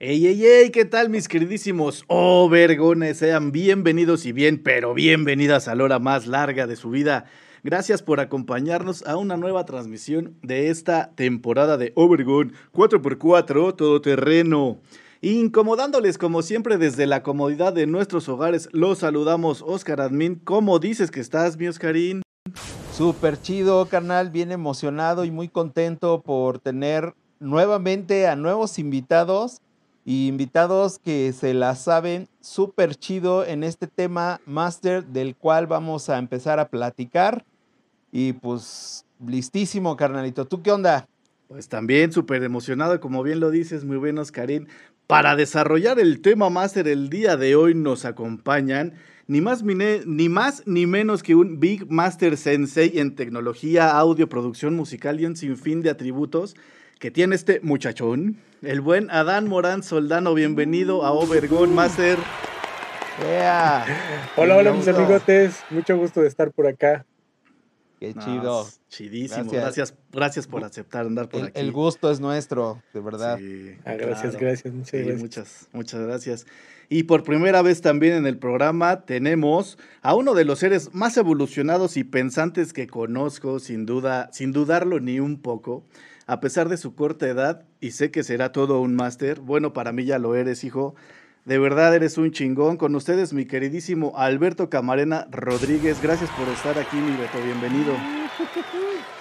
Ey, ey, ey, ¿qué tal mis queridísimos Overgones? Sean bienvenidos y bien, pero bienvenidas a la hora más larga de su vida. Gracias por acompañarnos a una nueva transmisión de esta temporada de Overgone 4x4 Todoterreno. Incomodándoles como siempre desde la comodidad de nuestros hogares, los saludamos Oscar Admin. ¿Cómo dices que estás, mi Oscarín? Súper chido, carnal, bien emocionado y muy contento por tener nuevamente a nuevos invitados y invitados que se la saben súper chido en este tema máster del cual vamos a empezar a platicar. Y pues listísimo, carnalito. ¿Tú qué onda? Pues también súper emocionado, como bien lo dices, muy buenos, Karim. Para desarrollar el tema máster el día de hoy nos acompañan ni más, ni más ni menos que un Big Master Sensei en tecnología, audio, producción musical y un sinfín de atributos que tiene este muchachón, el buen Adán Morán Soldano. Bienvenido a Overgone Master. Hola, hola mis amigotes, mucho gusto de estar por acá. Qué chido. chidísimo. Gracias. gracias. por aceptar andar por el, aquí. El gusto es nuestro, de verdad. Ah, gracias, gracias, muchas gracias. Muchas, muchas gracias. Y por primera vez también en el programa tenemos a uno de los seres más evolucionados y pensantes que conozco, sin duda, sin dudarlo ni un poco a pesar de su corta edad, y sé que será todo un máster, bueno, para mí ya lo eres, hijo. De verdad eres un chingón. Con ustedes, mi queridísimo Alberto Camarena Rodríguez. Gracias por estar aquí, mi Beto. Bienvenido.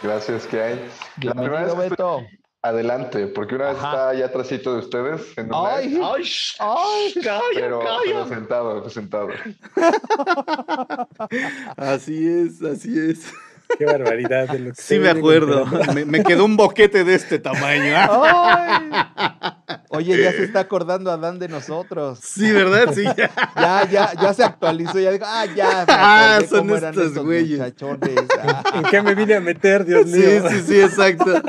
Gracias, que hay. Bienvenido, Beto. Adelante, porque una vez está allá atrásito de ustedes. En ay, ay, ay, calla, pero, calla. pero sentado, sentado. así es, así es. Qué barbaridad. De lo que sí, me acuerdo. Me, me, quedó un boquete de este tamaño. Ay. Oye, ya se está acordando Adán de nosotros. Sí, ¿verdad? Sí. Ya, ya, ya se actualizó. Ya digo, ah, ya. Ah, son estos güeyes. Ah. ¿En qué me vine a meter, Dios mío? Sí, sí, sí, exacto.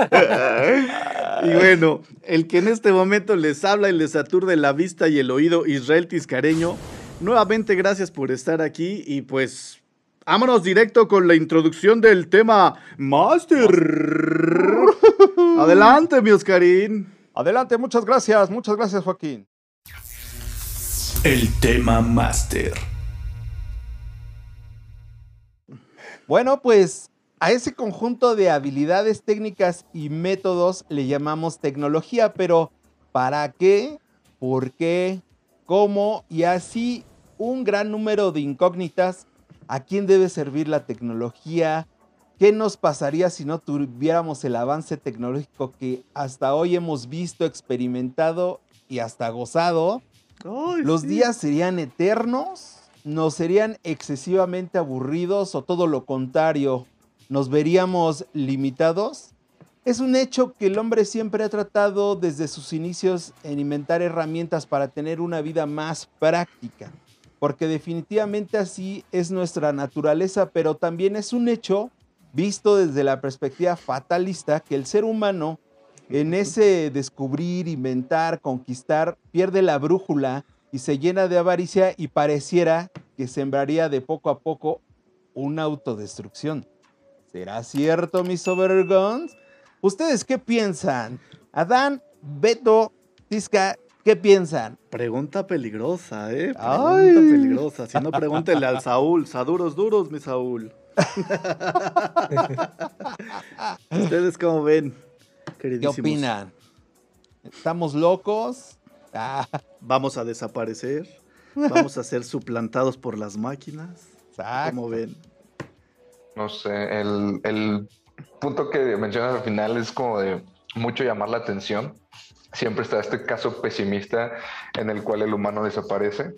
y bueno, el que en este momento les habla y les aturde la vista y el oído, Israel Tiscareño. Nuevamente, gracias por estar aquí y pues Vámonos directo con la introducción del tema Master. Adelante, mi Oscarín. Adelante, muchas gracias, muchas gracias, Joaquín. El tema Master. Bueno, pues a ese conjunto de habilidades técnicas y métodos le llamamos tecnología, pero ¿para qué? ¿Por qué? ¿Cómo? Y así un gran número de incógnitas a quién debe servir la tecnología, qué nos pasaría si no tuviéramos el avance tecnológico que hasta hoy hemos visto, experimentado y hasta gozado. Ay, ¿Los sí. días serían eternos? ¿Nos serían excesivamente aburridos o todo lo contrario? ¿Nos veríamos limitados? Es un hecho que el hombre siempre ha tratado desde sus inicios en inventar herramientas para tener una vida más práctica porque definitivamente así es nuestra naturaleza, pero también es un hecho visto desde la perspectiva fatalista que el ser humano en ese descubrir, inventar, conquistar, pierde la brújula y se llena de avaricia y pareciera que sembraría de poco a poco una autodestrucción. ¿Será cierto, mis overguns? ¿Ustedes qué piensan? Adán, Beto, Tisca, ¿Qué piensan? Pregunta peligrosa, ¿eh? Pregunta Ay. peligrosa. Si no, pregúntenle al Saúl. Saduros duros, mi Saúl. ¿Ustedes cómo ven? ¿Qué opinan? ¿Estamos locos? Ah. ¿Vamos a desaparecer? ¿Vamos a ser suplantados por las máquinas? Exacto. ¿Cómo ven? No sé, el, el punto que mencionas al final es como de mucho llamar la atención siempre está este caso pesimista en el cual el humano desaparece.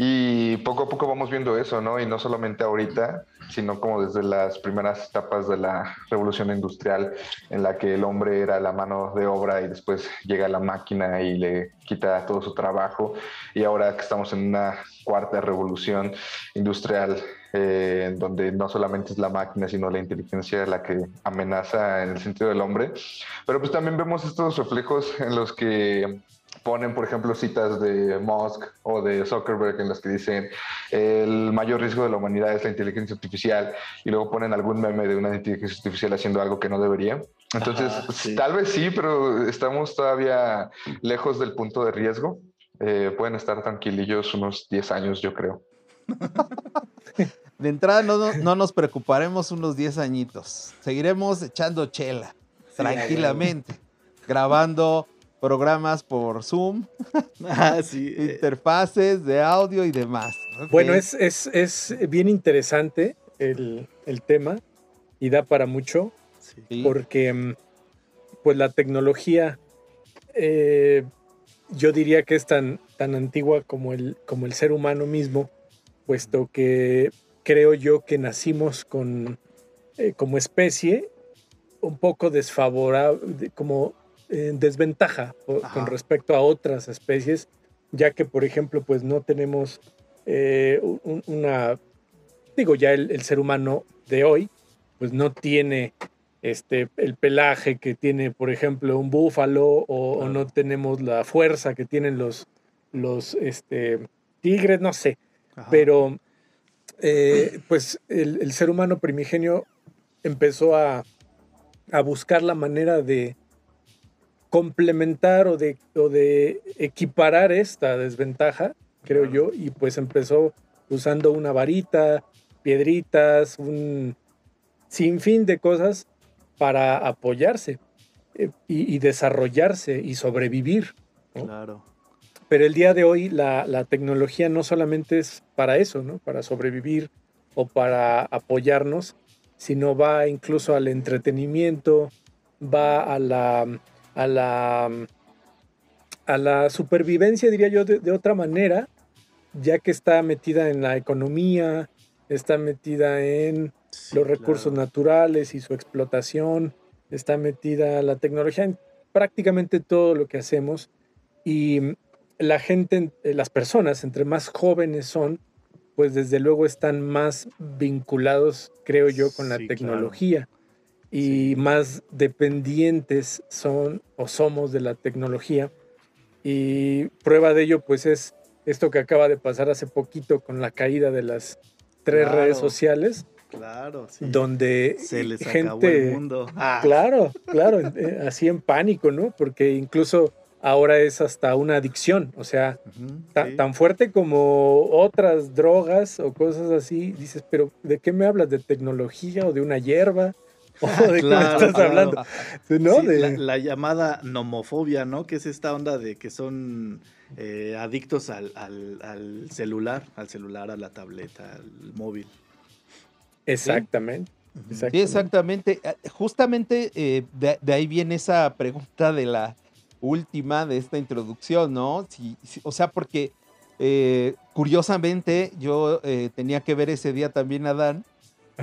Y poco a poco vamos viendo eso, ¿no? Y no solamente ahorita, sino como desde las primeras etapas de la revolución industrial, en la que el hombre era la mano de obra y después llega la máquina y le quita todo su trabajo. Y ahora que estamos en una cuarta revolución industrial, eh, donde no solamente es la máquina, sino la inteligencia la que amenaza en el sentido del hombre. Pero pues también vemos estos reflejos en los que ponen, por ejemplo, citas de Musk o de Zuckerberg en las que dicen el mayor riesgo de la humanidad es la inteligencia artificial y luego ponen algún meme de una inteligencia artificial haciendo algo que no debería. Entonces, tal vez sí, pero estamos todavía lejos del punto de riesgo. Eh, pueden estar tranquilillos unos 10 años, yo creo. De entrada no, no, nos preocuparemos unos 10 añitos. Seguiremos echando chela, tranquilamente, grabando programas por Zoom, ah, eh. interfaces de audio y demás. Bueno, es, es, bien interesante el, tema y da para mucho porque mm, pues la tecnología eh, yo diría que es tan, tan antigua como el, como el ser humano mismo, puesto que creo yo que nacimos con, eh, como especie un poco desfavorable, como en desventaja con respecto a otras especies, ya que, por ejemplo, pues no tenemos eh, una, digo, ya el, ser humano de hoy, pues no tiene este, el pelaje que tiene, por ejemplo, un búfalo, o, no tenemos la fuerza que tienen los, los este, tigres, no sé, pero eh, pues el, ser humano primigenio empezó a, a buscar la manera de, complementar o de, de equiparar esta desventaja, creo yo, y pues empezó usando una varita, piedritas, un sinfín de cosas para apoyarse eh, y, desarrollarse y sobrevivir. Claro. Pero el día de hoy la, la, tecnología no solamente es para eso, ¿no? Para sobrevivir o para apoyarnos, sino va incluso al entretenimiento, va a la a la, a la supervivencia, diría yo, de, otra manera, ya que está metida en la economía, está metida en los recursos naturales y su explotación, está metida la tecnología en prácticamente todo lo que hacemos y la gente, eh, las personas, entre más jóvenes son, pues desde luego están más vinculados, creo yo, con la tecnología y más dependientes son o somos de la tecnología. Y prueba de ello, pues es esto que acaba de pasar hace poquito con la caída de las tres redes sociales. Claro, sí. Donde se les gente, acabó el mundo. Ah. Claro, claro, eh, así en pánico, ¿no? Porque incluso ahora es hasta una adicción, o sea, tan fuerte como otras drogas o cosas así. Dices, pero ¿de qué me hablas? ¿De tecnología o de una hierba? ¿De claro, estás hablando? ¿No? la, llamada nomofobia, ¿no? Que es esta onda de que son eh, adictos al, celular, al celular, a la tableta, al móvil. Exactamente. Sí, exactamente. Eh, justamente eh, de, ahí viene esa pregunta de la última de esta introducción, ¿no? o sea, porque curiosamente yo tenía que ver ese día también a Dan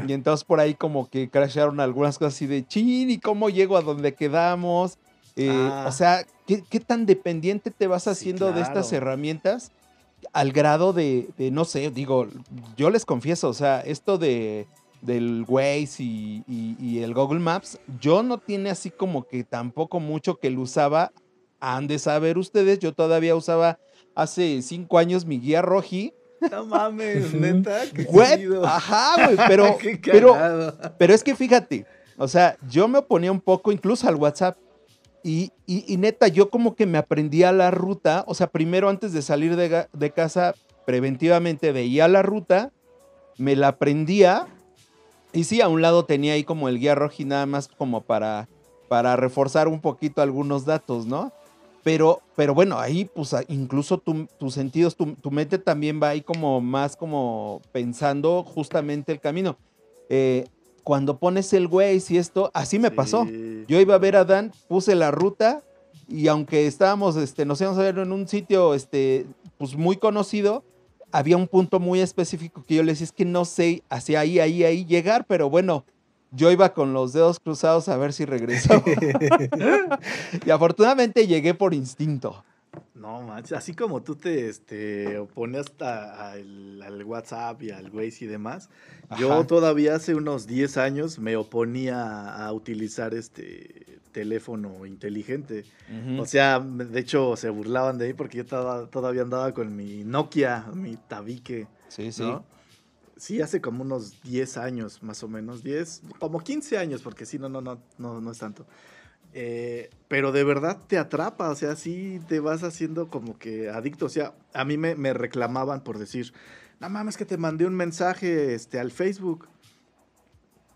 y entonces por ahí como que crasharon algunas cosas así de chin, ¿y cómo llego a donde quedamos? Eh, o ah. sea, ¿qué, tan dependiente te vas haciendo de estas herramientas? Al grado de, no sé, digo, yo les confieso, o sea, esto de del Waze y, y, el Google Maps, yo no tiene así como que tampoco mucho que lo usaba. Han de saber ustedes, yo todavía usaba hace cinco años mi guía roji no mames, neta. Qué Ajá, güey, pero, pero, pero es que fíjate, o sea, yo me oponía un poco incluso al WhatsApp. Y, y, neta, yo como que me aprendía la ruta. O sea, primero antes de salir de, de casa, preventivamente veía la ruta, me la aprendía. Y sí, a un lado tenía ahí como el guía rojo y nada más como para, para reforzar un poquito algunos datos, ¿no? Pero, pero bueno, ahí pues incluso tus sentidos, tu, mente también va ahí como más como pensando justamente el camino. Eh, cuando pones el Waze y esto, así me pasó. Yo iba a ver a Dan, puse la ruta y aunque estábamos, este, nos íbamos a ver en un sitio, este, pues muy conocido, había un punto muy específico que yo le decía, es que no sé hacia ahí, ahí, ahí llegar, pero bueno, yo iba con los dedos cruzados a ver si regresaba. y afortunadamente llegué por instinto. No manches, así como tú te este, oponías al, al, WhatsApp y al Waze y demás, yo todavía hace unos 10 años me oponía a utilizar este teléfono inteligente. O sea, de hecho se burlaban de mí porque yo todavía andaba con mi Nokia, mi tabique. Sí, sí. Sí, hace como unos 10 años más o menos, 10, como 15 años, porque sí, no, no, no, no, no es tanto. Eh, pero de verdad te atrapa, o sea, sí te vas haciendo como que adicto. O sea, a mí me, me reclamaban por decir, no mames que te mandé un mensaje este, al Facebook.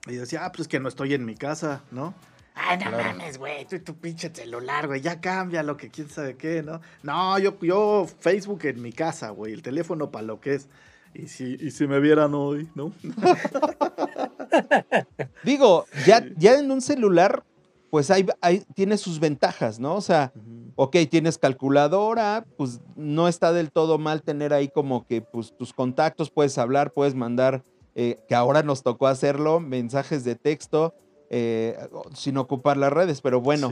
Y yo decía, ah, pues que no estoy en mi casa, ¿no? Ay, no mames, güey, tú y tu pinche celular, güey, ya cambia lo que quién sabe qué, ¿no? No, yo, yo Facebook en mi casa, güey, el teléfono para lo que es. Y si, y si me vieran hoy, ¿no? Digo, ya, ya en un celular pues hay, tiene sus ventajas, ¿no? O sea, ok, tienes calculadora, pues no está del todo mal tener ahí como que pues, tus contactos, puedes hablar, puedes mandar, eh, que ahora nos tocó hacerlo, mensajes de texto, eh, sin ocupar las redes, pero bueno,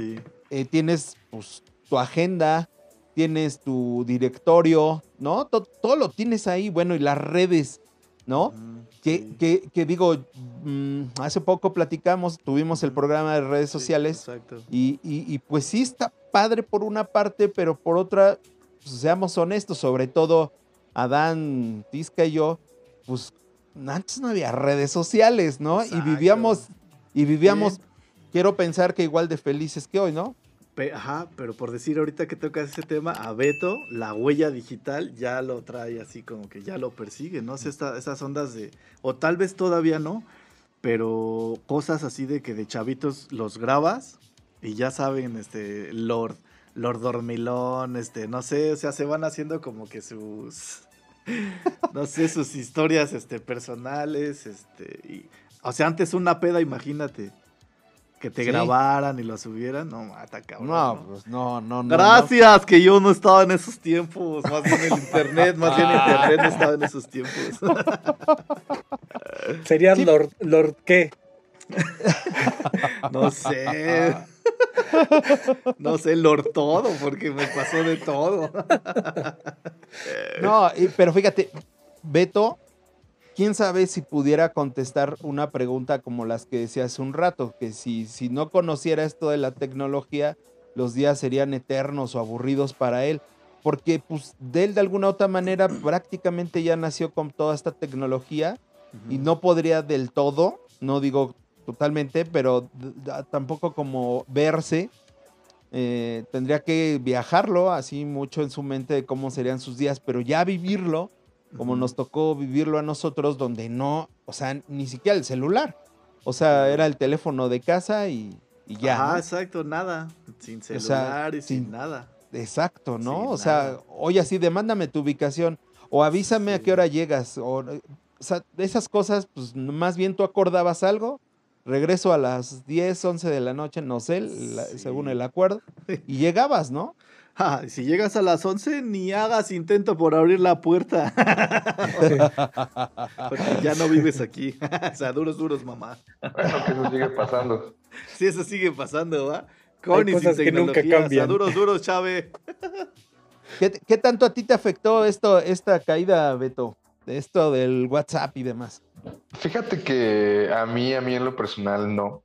eh, tienes pues, tu agenda, tienes tu directorio, ¿no? todo lo tienes ahí, bueno, y las redes, ¿no? Que, digo, mm, hace poco platicamos, tuvimos el programa de redes sociales y, pues sí está padre por una parte, pero por otra, pues, seamos honestos, sobre todo Adán, Tisca y yo, pues antes no había redes sociales, ¿no? Y vivíamos, y vivíamos, quiero pensar que igual de felices que hoy, ¿no? Ajá, pero por decir ahorita que tocas ese tema, a Beto, la huella digital ya lo trae así como que ya lo persigue, ¿no? sé, esas ondas de, o tal vez todavía no, pero cosas así de que de chavitos los grabas y ya saben, este, Lord, Lord Dormilón, este, no sé, o sea, se van haciendo como que sus, no sé, sus historias, este, personales, este, y, o sea, antes una peda, imagínate que te grabaran y lo subieran, no, mata cabrón. No, pues no, no, no. Gracias, que yo no estaba en esos tiempos. Más bien el internet, más bien el internet no estaba en esos tiempos. ¿Serías Lord, Lord qué? no sé. No sé, Lord todo, porque me pasó de todo. no, pero fíjate, Beto quién sabe si pudiera contestar una pregunta como las que decía hace un rato, que si, si no conociera esto de la tecnología, los días serían eternos o aburridos para él, porque pues de él de alguna otra manera prácticamente ya nació con toda esta tecnología y no podría del todo, no digo totalmente, pero tampoco como verse. Eh, tendría que viajarlo así mucho en su mente de cómo serían sus días, pero ya vivirlo, como nos tocó vivirlo a nosotros, donde no, o sea, ni siquiera el celular. O sea, era el teléfono de casa y, ya. Ah, exacto, nada. Sin celular y sin, nada. Exacto, ¿no? o sea, oye, así, demándame tu ubicación o avísame a qué hora llegas. O, o sea, esas cosas, pues más bien tú acordabas algo, regreso a las 10, 11 de la noche, no sé, según el acuerdo, y llegabas, ¿no? Si llegas a las 11, ni hagas intento por abrir la puerta. Porque ya no vives aquí. o sea, duros, duros, mamá. Bueno, que eso sigue pasando. Sí, eso sigue pasando, ¿va? Con y sin que nunca cambian. O sea, duros, duros, chave. ¿Qué, tanto a ti te afectó esto, esta caída, Beto? De esto del WhatsApp y demás. Fíjate que a mí, a mí en lo personal no.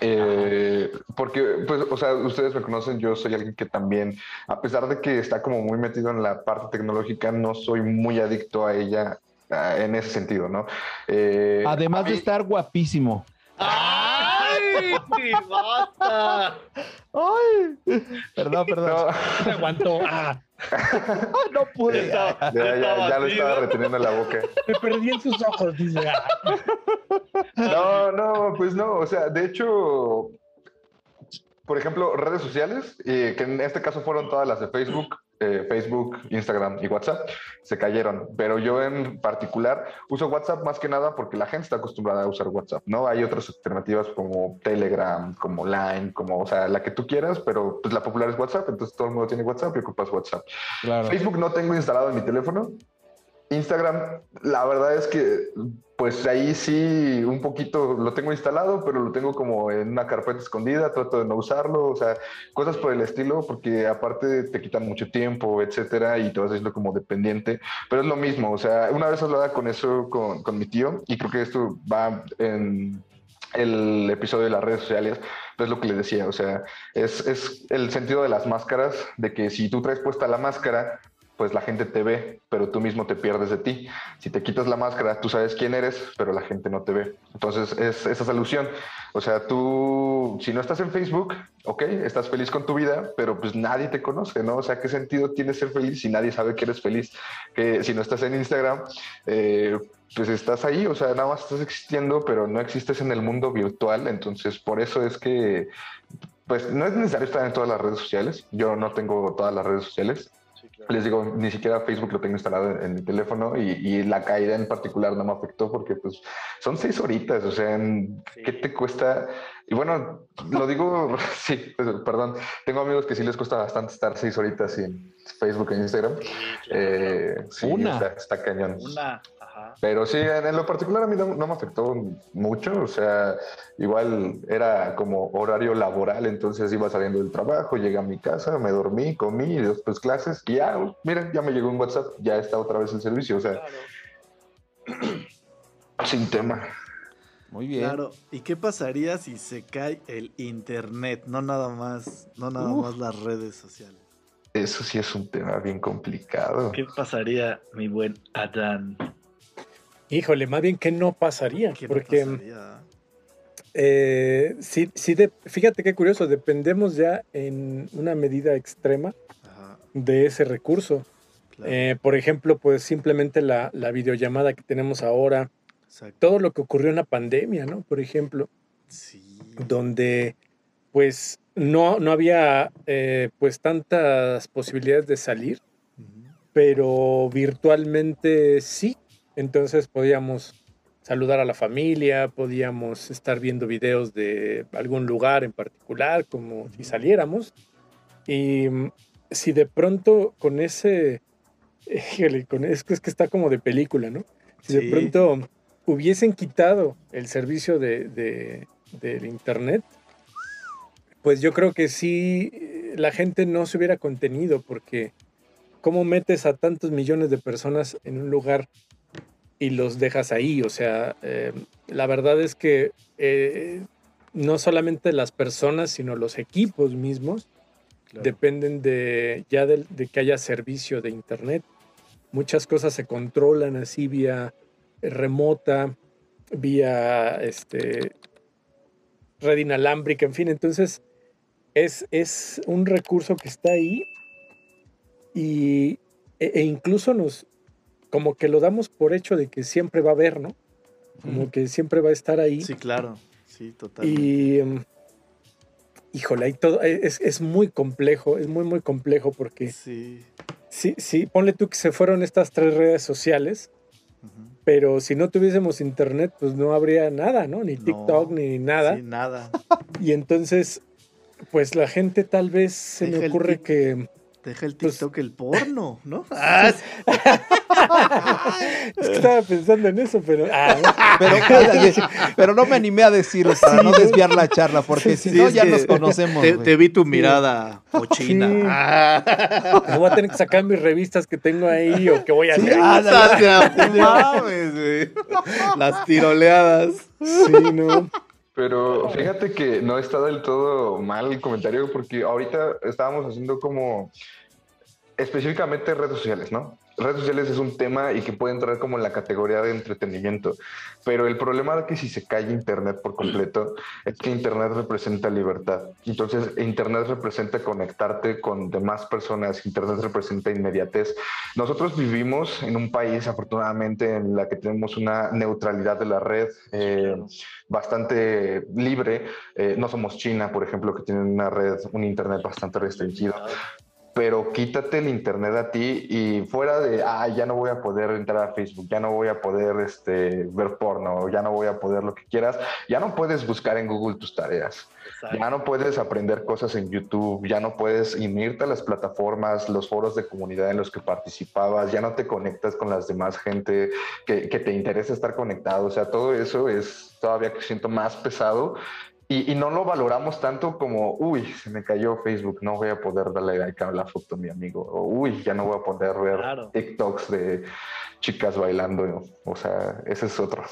Eh, porque, pues, o sea, ustedes me conocen, yo soy alguien que también, a pesar de que está como muy metido en la parte tecnológica, no soy muy adicto a ella ah, en ese sentido, ¿no? Eh, Además de estar guapísimo. ¡Ay! ¡Basta! ¡Ay! Perdón, perdón. No. Se aguantó. Ah. no pude. Ya, ya, lo estaba reteniendo en la boca. Me perdí en sus ojos, dice. No, no, pues no. O sea, de hecho, por ejemplo, redes sociales, eh, que en este caso fueron todas las de Facebook, eh, Facebook, Instagram y WhatsApp, se cayeron. Pero yo en particular uso WhatsApp más que nada porque la gente está acostumbrada a usar WhatsApp, ¿no? Hay otras alternativas como Telegram, como Line, como, o sea, la que tú quieras, pero pues la popular es WhatsApp, entonces todo el mundo tiene WhatsApp y ocupas WhatsApp. Facebook no tengo instalado en mi teléfono, Instagram, la verdad es que pues ahí sí un poquito lo tengo instalado, pero lo tengo como en una carpeta escondida, trato de no usarlo, o sea, cosas por el estilo, porque aparte te quitan mucho tiempo, etcétera, y te vas haciendo como dependiente, pero es lo mismo, o sea, una vez hablaba con eso con, mi tío, y creo que esto va en el episodio de las redes sociales, pues lo que les decía, o sea, es, es el sentido de las máscaras, de que si tú traes puesta la máscara, pues la gente te ve, pero tú mismo te pierdes de ti. Si te quitas la máscara, tú sabes quién eres, pero la gente no te ve. Entonces es esa solución. O sea, tú, si no estás en Facebook, ok, estás feliz con tu vida, pero pues nadie te conoce, ¿no? O sea, ¿qué sentido tiene ser feliz si nadie sabe que eres feliz? Que si no estás en Instagram, eh, pues estás ahí, o sea, nada más estás existiendo, pero no existes en el mundo virtual. Entonces, por eso es que, pues no es necesario estar en todas las redes sociales. Yo no tengo todas las redes sociales les digo, ni siquiera Facebook lo tengo instalado en, mi teléfono y, la caída en particular no me afectó porque pues son seis horitas, o sea, ¿qué te cuesta? Y bueno, lo digo, sí, pues, perdón, tengo amigos que sí les cuesta bastante estar seis horitas en Facebook e Instagram. Eh, Una. Está, cañón. Una. Pero sí, en, lo particular a mí no, me afectó mucho, o sea, igual era como horario laboral, entonces iba saliendo del trabajo, llegué a mi casa, me dormí, comí, y después clases, y ya, miren, ya me llegó un WhatsApp, ya está otra vez el servicio, o sea, sin tema. Muy bien. Claro, ¿y qué pasaría si se cae el internet? No nada más, no nada más las redes sociales. Eso sí es un tema bien complicado. ¿Qué pasaría, mi buen Adán? Híjole, más bien que no pasaría. porque eh, sí, sí fíjate qué curioso, dependemos ya en una medida extrema de ese recurso. Eh, por ejemplo, pues simplemente la, videollamada que tenemos ahora, todo lo que ocurrió en la pandemia, ¿no? Por ejemplo, donde pues no, no había eh, pues tantas posibilidades de salir, pero virtualmente sí, entonces podíamos saludar a la familia, podíamos estar viendo videos de algún lugar en particular, como si saliéramos. Y mm, si de pronto con ese, con es, es que está como de película, ¿no? Si de pronto hubiesen quitado el servicio de, de, del Internet, pues yo creo que sí, la gente no se hubiera contenido porque ¿cómo metes a tantos millones de personas en un lugar y los dejas ahí. O sea, eh, la verdad es que eh, no solamente las personas, sino los equipos mismos dependen de ya de, que haya servicio de internet. Muchas cosas se controlan así vía remota, vía este, red inalámbrica, en fin. Entonces, es, es un recurso que está ahí y, e, e incluso nos, como que lo damos por hecho de que siempre va a haber, ¿no? Como que siempre va a estar ahí. Sí, claro. Sí, totalmente. Y, em, híjole, ahí todo, e, es, muy complejo, es muy, muy complejo porque... Sí. Sí, sí, ponle tú que se fueron estas tres redes sociales, pero si no tuviésemos internet, pues no habría nada, ¿no? Ni TikTok, ni nada. Sí, nada. Y entonces, pues la gente tal vez se me ocurre que Deja el pues TikTok el porno, ¿no? Ah, es que estaba pensando en eso, pero. Ah, pero, no me animé a decirlo para no desviar la charla, porque si no ya nos conocemos. Te, vi tu mirada cochina. Ah. voy a tener que sacar mis revistas que tengo ahí o que voy a hacer. Las tiroleadas. Sí, no. Pero fíjate que no está del todo mal el comentario porque ahorita estábamos haciendo como específicamente redes sociales, ¿no? Redes sociales es un tema y que puede entrar como en la categoría de entretenimiento, pero el problema de que si se cae Internet por completo es que Internet representa libertad. Entonces, Internet representa conectarte con demás personas, Internet representa inmediatez. Nosotros vivimos en un país, afortunadamente, en la que tenemos una neutralidad de la red eh, bastante libre. Eh, no somos China, por ejemplo, que tiene una red, un Internet bastante restringido pero quítate el internet a ti y fuera de, ah, ya no voy a poder entrar a Facebook, ya no voy a poder este, ver porno, ya no voy a poder lo que quieras, ya no puedes buscar en Google tus tareas, ya no puedes aprender cosas en YouTube, ya no puedes unirte a las plataformas, los foros de comunidad en los que participabas, ya no te conectas con las demás gente que, que te interesa estar conectado, o sea, todo eso es todavía que siento más pesado y, no lo valoramos tanto como, uy, se me cayó Facebook, no voy a poder darle like a la foto a mi amigo. O, uy, ya no voy a poder ver TikToks de chicas bailando. O sea, ese es otro.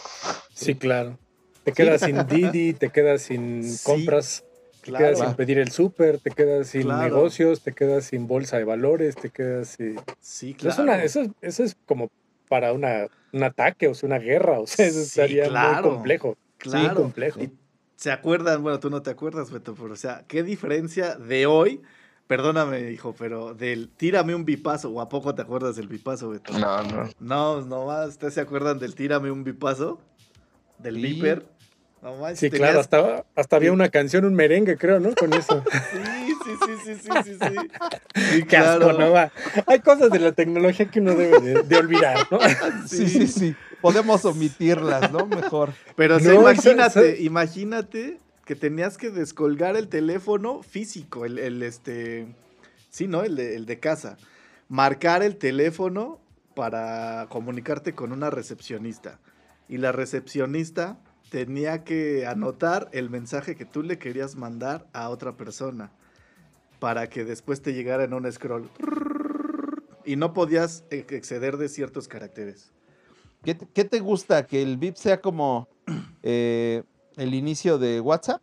Sí, claro. Te quedas sin Didi, te quedas sin compras, te quedas sin pedir el súper, te quedas sin negocios, te quedas sin bolsa de valores, te quedas sin... Sí, claro. eso, es como para una, un ataque, o sea, una guerra, o sea, eso estaría muy complejo. Claro. Sí, complejo. ¿Se acuerdan? Bueno, tú no te acuerdas, Beto, pero o sea, ¿qué diferencia de hoy? Perdóname, hijo, pero del tírame un bipazo, o a poco te acuerdas del bipazo, Beto? No, no. No, no más, ¿ustedes se acuerdan del tírame un bipazo? Del sí. No más, sí, claro, hasta, hasta había una canción, un merengue, creo, ¿no? Con eso. sí, sí, sí, sí, sí, sí, sí. sí claro. ¿no? Hay cosas de la tecnología que uno debe de, de olvidar, ¿no? sí, sí, sí podemos omitirlas, ¿no? Mejor. Pero imagínate, imagínate que tenías que descolgar el teléfono físico, el, este, sí, ¿no? El de, el de casa. Marcar el teléfono para comunicarte con una recepcionista. Y la recepcionista tenía que anotar el mensaje que tú le querías mandar a otra persona para que después te llegara en un scroll. Y no podías exceder de ciertos caracteres. ¿Qué, te gusta? ¿Que el VIP sea como eh, el inicio de WhatsApp?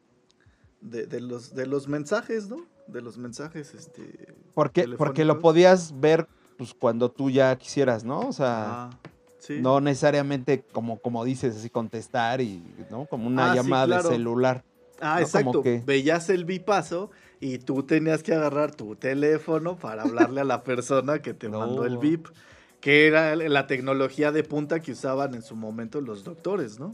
De, los, de los mensajes, ¿no? De los mensajes, este. Porque, porque lo podías ver pues, cuando tú ya quisieras, ¿no? O sea. No necesariamente como, como dices, así contestar y, ¿no? Como una ah, llamada de celular. Ah, exacto. Veías el bipaso y tú tenías que agarrar tu teléfono para hablarle a la persona que te mandó el VIP que era la tecnología de punta que usaban en su momento los doctores, ¿no?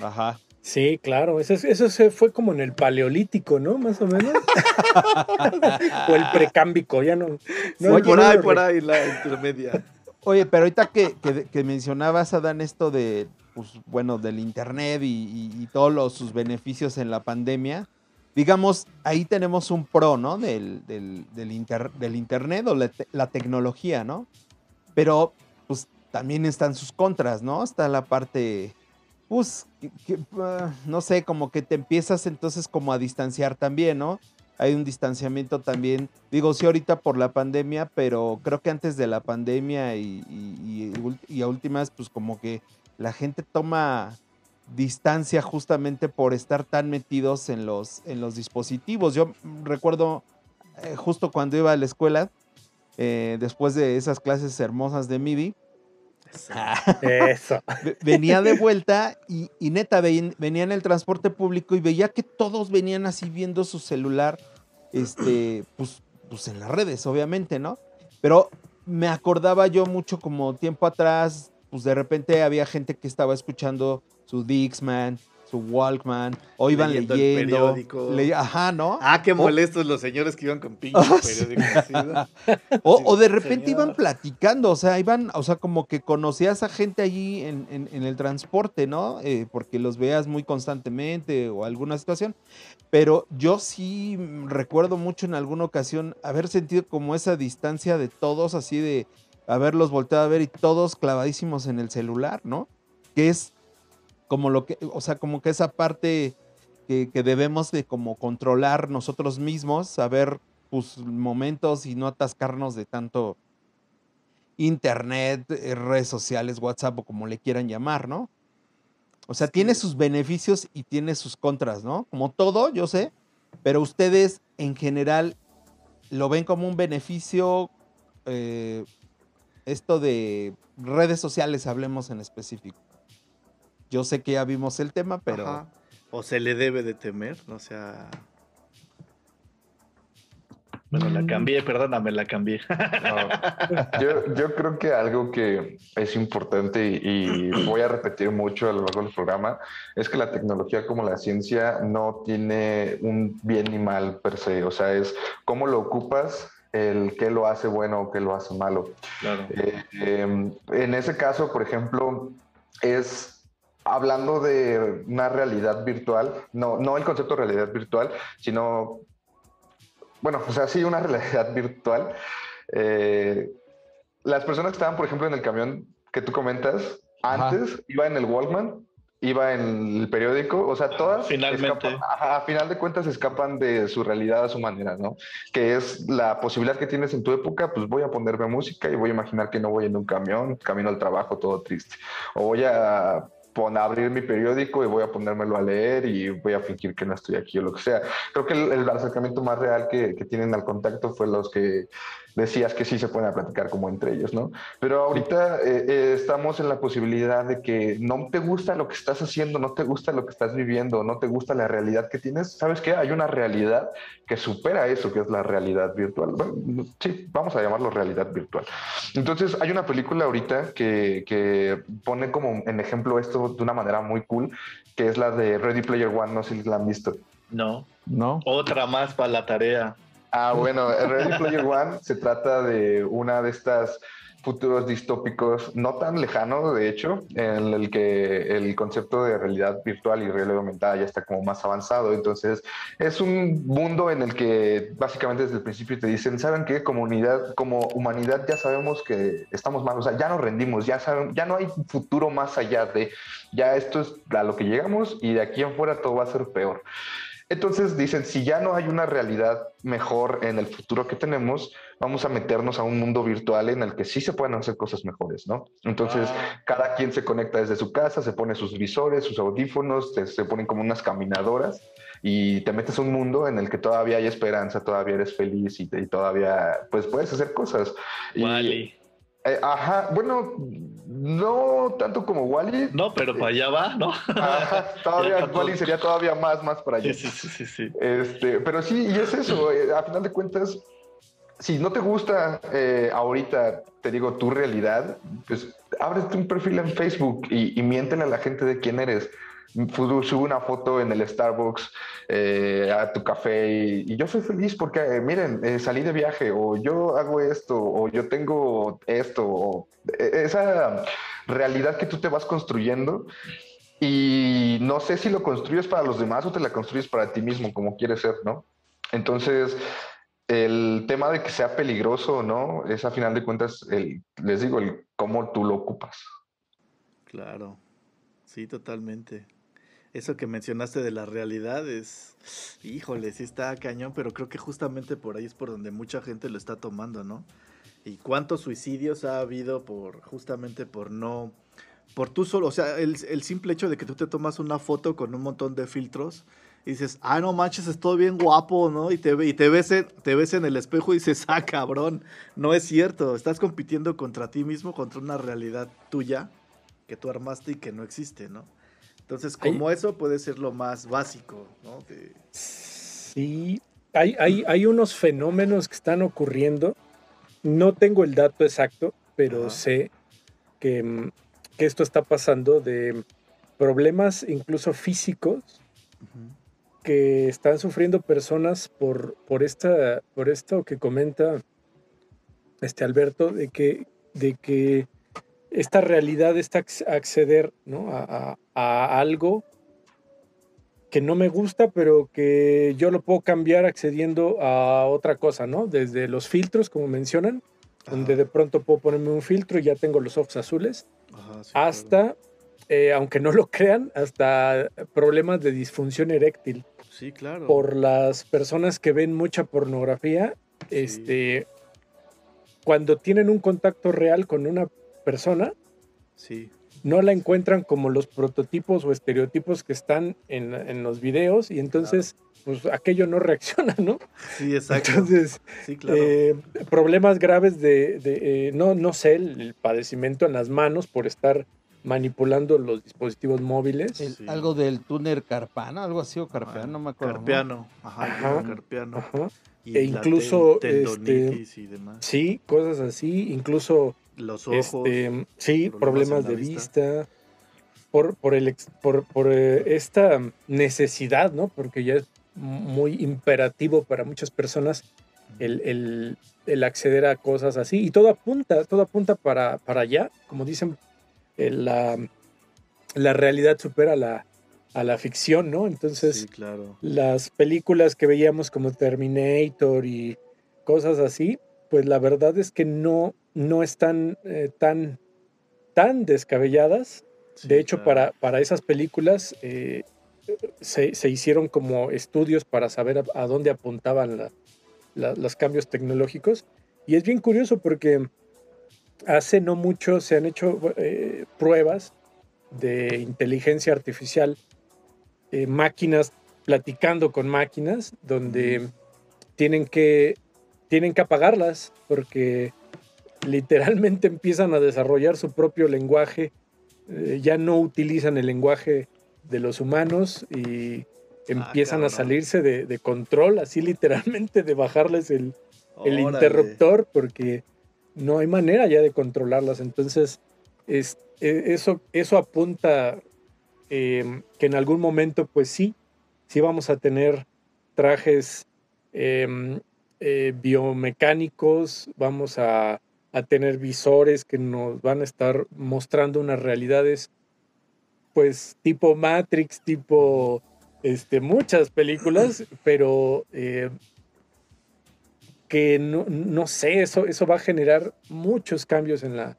Ajá. Sí, claro, eso, eso se fue como en el paleolítico, ¿no? Más o menos. o el precámbico, ya no. no por ahí, por ahí, la intermedia. Oye, pero ahorita que, que, mencionabas, Adán, esto de, pues, bueno, del Internet y, todos sus beneficios en la pandemia, digamos, ahí tenemos un pro, ¿no? Del, del, del, Internet o la tecnología, ¿no? Pero, pues, también están sus contras, ¿no? Está la parte, pues, ah, no sé, como que te empiezas entonces como a distanciar también, ¿no? Hay un distanciamiento también, digo, sí ahorita por la pandemia, pero creo que antes de la pandemia y, y, a últimas, pues como que la gente toma distancia justamente por estar tan metidos en los, en los dispositivos. Yo recuerdo eh, justo cuando iba a la escuela, eh, después de esas clases hermosas de MIDI. Eso. venía de vuelta y, neta venía en el transporte público y veía que todos venían así viendo su celular, este, pues, pues en las redes, obviamente, ¿no? Pero me acordaba yo mucho como tiempo atrás, pues de repente había gente que estaba escuchando su Dixman, su Walkman, o iban leyendo. ajá, ¿no? Ah, qué molestos los señores que iban con pinche periódico. o, de repente iban platicando, o sea, iban, o sea, como que conocías a gente allí en, el transporte, ¿no? Eh, porque los veas muy constantemente o alguna situación. Pero yo sí recuerdo mucho en alguna ocasión haber sentido como esa distancia de todos, así de haberlos volteado a ver y todos clavadísimos en el celular, ¿no? Que es como lo que, o sea, como que esa parte que, debemos de como controlar nosotros mismos, saber pues momentos y no atascarnos de tanto internet, eh, redes sociales, WhatsApp o como le quieran llamar, ¿no? O sea, tiene sus beneficios y tiene sus contras, ¿no? Como todo, yo sé, pero ustedes en general lo ven como un beneficio, eh, esto de redes sociales, hablemos en específico. Yo sé que ya vimos el tema, pero... O se le debe de temer, o sea... Bueno, la cambié, perdóname, la cambié. yo, creo que algo que es importante y, voy a repetir mucho a lo largo del programa es que la tecnología como la ciencia no tiene un bien ni mal per se, o sea, es cómo lo ocupas el qué lo hace bueno o qué lo hace malo. Claro. Eh, em, en ese caso, por ejemplo, es hablando de una realidad virtual, no, no el concepto de realidad virtual, sino, bueno, o sea, sí, una realidad virtual. Eh, las personas que estaban, por ejemplo, en el camión que tú comentas, Ajá. antes iba en el Walkman, iba en el periódico, o sea, todas Finalmente. escapan- ajá, a final de cuentas escapan de su realidad a su manera, ¿no? Que es la posibilidad que tienes en tu época, pues voy a ponerme música y voy a imaginar que no voy en un camión, camino al trabajo todo triste. O voy a pon- abrir mi periódico y voy a ponérmelo a leer y voy a fingir que no estoy aquí o lo que sea. Creo que el, acercamiento más real que tienen al contacto fue los que decías que sí se pueden platicar como entre ellos, ¿no? Pero ahorita eh, eh, estamos en la posibilidad de que no te gusta lo que estás haciendo, no te gusta lo que estás viviendo, no te gusta la realidad que tienes. ¿Sabes qué? Hay una realidad que supera eso, que es la realidad virtual. Bueno, sí, vamos a llamarlo realidad virtual. Entonces, hay una película ahorita que, que pone como en ejemplo esto de una manera muy cool, que es la de Ready Player One, no sé si la han visto. No. ¿No? Otra más para la tarea. Ah, bueno, Ready Player One se trata de una de estas futuros distópicos no tan lejanos, de hecho, en el que el concepto de realidad virtual y realidad aumentada ya está como más avanzado. Entonces, es un mundo en el que básicamente desde el principio te dicen, ¿saben qué? Comunidad, como humanidad ya sabemos que estamos mal, o sea, ya nos rendimos, ya saben, ya no hay futuro más allá de, ya esto es a lo que llegamos y de aquí en fuera todo va a ser peor. Entonces dicen, si ya no hay una realidad mejor en el futuro que tenemos, vamos a meternos a un mundo virtual en el que sí se pueden hacer cosas mejores, ¿no? Entonces, Ah. cada quien se conecta desde su casa, se pone sus visores, sus audífonos, te- se ponen como unas caminadoras y te metes a un mundo en el que todavía hay esperanza, todavía eres feliz y, y todavía, pues, puedes hacer cosas. Y, Wally. Eh, ajá, bueno, no tanto como Wally. No, pero para allá va, ¿no? Ajá, todavía Wally sería todavía más, más para allá. Sí, sí, sí, sí. Este, pero sí, y es eso, eh, a final de cuentas, si no te gusta eh, ahorita, te digo, tu realidad, pues ábrete un perfil en Facebook y, y miéntele a la gente de quién eres. Sube una foto en el Starbucks eh, a tu café y, y yo soy feliz porque, eh, miren, eh, salí de viaje o yo hago esto o yo tengo esto o eh, esa realidad que tú te vas construyendo y no sé si lo construyes para los demás o te la construyes para ti mismo, como quieres ser, ¿no? Entonces, el tema de que sea peligroso o no, es a final de cuentas, el, les digo, el cómo tú lo ocupas. Claro, sí, totalmente. Eso que mencionaste de la realidad es, híjole, sí está cañón, pero creo que justamente por ahí es por donde mucha gente lo está tomando, ¿no? Y cuántos suicidios ha habido por, justamente por no, por tú solo, o sea, el, simple hecho de que tú te tomas una foto con un montón de filtros y dices, ah, no manches, estoy bien guapo, ¿no? Y te, ves te ves en el espejo y dices, ah, cabrón, no es cierto, estás compitiendo contra ti mismo, contra una realidad tuya que tú armaste y que no existe, ¿no? Entonces, como eso puede ser lo más básico, ¿no? De- Sí, hay, hay, hay unos fenómenos que están ocurriendo. No tengo el dato exacto, pero Ajá. sé que, mm, que esto está pasando de problemas incluso físicos que están sufriendo personas por, por, esta, por esto que comenta este Alberto, de que, de que esta realidad está acc- acceder ¿no? a, a- a algo que no me gusta, pero que yo lo puedo cambiar accediendo a otra cosa, ¿no? Desde los filtros, como mencionan, donde de pronto puedo ponerme un filtro y ya tengo los ojos azules, Ajá, sí, claro. hasta, eh, aunque no lo crean, hasta problemas de disfunción eréctil Sí, claro. por las personas que ven mucha pornografía, este, cuando tienen un contacto real con una persona, Sí, no la encuentran como los prototipos o estereotipos que están en, en los videos y entonces, pues aquello no reacciona, ¿no? sí, exacto. Entonces, sí, claro. eh, problemas graves de, de, eh, no, no sé, el, el padecimiento en las manos por estar manipulando los dispositivos móviles. El- Sí. Algo del túnel carpano, algo así, o carpeano, no me acuerdo. ¿no? Carpiano. Ajá, Ajá. carpiano. Ajá. Y E incluso, tendonitis y demás. Sí, cosas así, incluso Los ojos. Este, sí, problemas de vista. vista. Por, por, el, por, por eh, esta necesidad, ¿no? Porque ya es muy imperativo para muchas personas el, el- el acceder a cosas así. Y todo apunta, todo apunta para, para allá. Como dicen, eh, la, la realidad supera la, a la ficción, ¿no? Entonces, Sí, claro. las películas que veíamos como Terminator y cosas así, pues la verdad es que no, no están eh, tan, tan descabelladas. Sí, de hecho, claro. para, para esas películas eh, se, se hicieron como estudios para saber a, a dónde apuntaban la- la- los cambios tecnológicos. Y es bien curioso porque hace no mucho se han hecho eh, pruebas de inteligencia artificial, eh, máquinas platicando con máquinas, donde tienen que, tienen que apagarlas porque literalmente empiezan a desarrollar su propio lenguaje, eh, ya no utilizan el lenguaje de los humanos y empiezan a salirse de, de control, así literalmente de bajarles el, interruptor porque no hay manera ya de controlarlas. Entonces, es, e- eso, eso apunta eh, que en algún momento, pues sí, sí vamos a tener trajes em, eh, biomecánicos, vamos a, a tener visores que nos van a estar mostrando unas realidades, pues tipo Matrix, tipo este, muchas películas, pero eh, que no, no sé, eso, eso va a generar muchos cambios en la,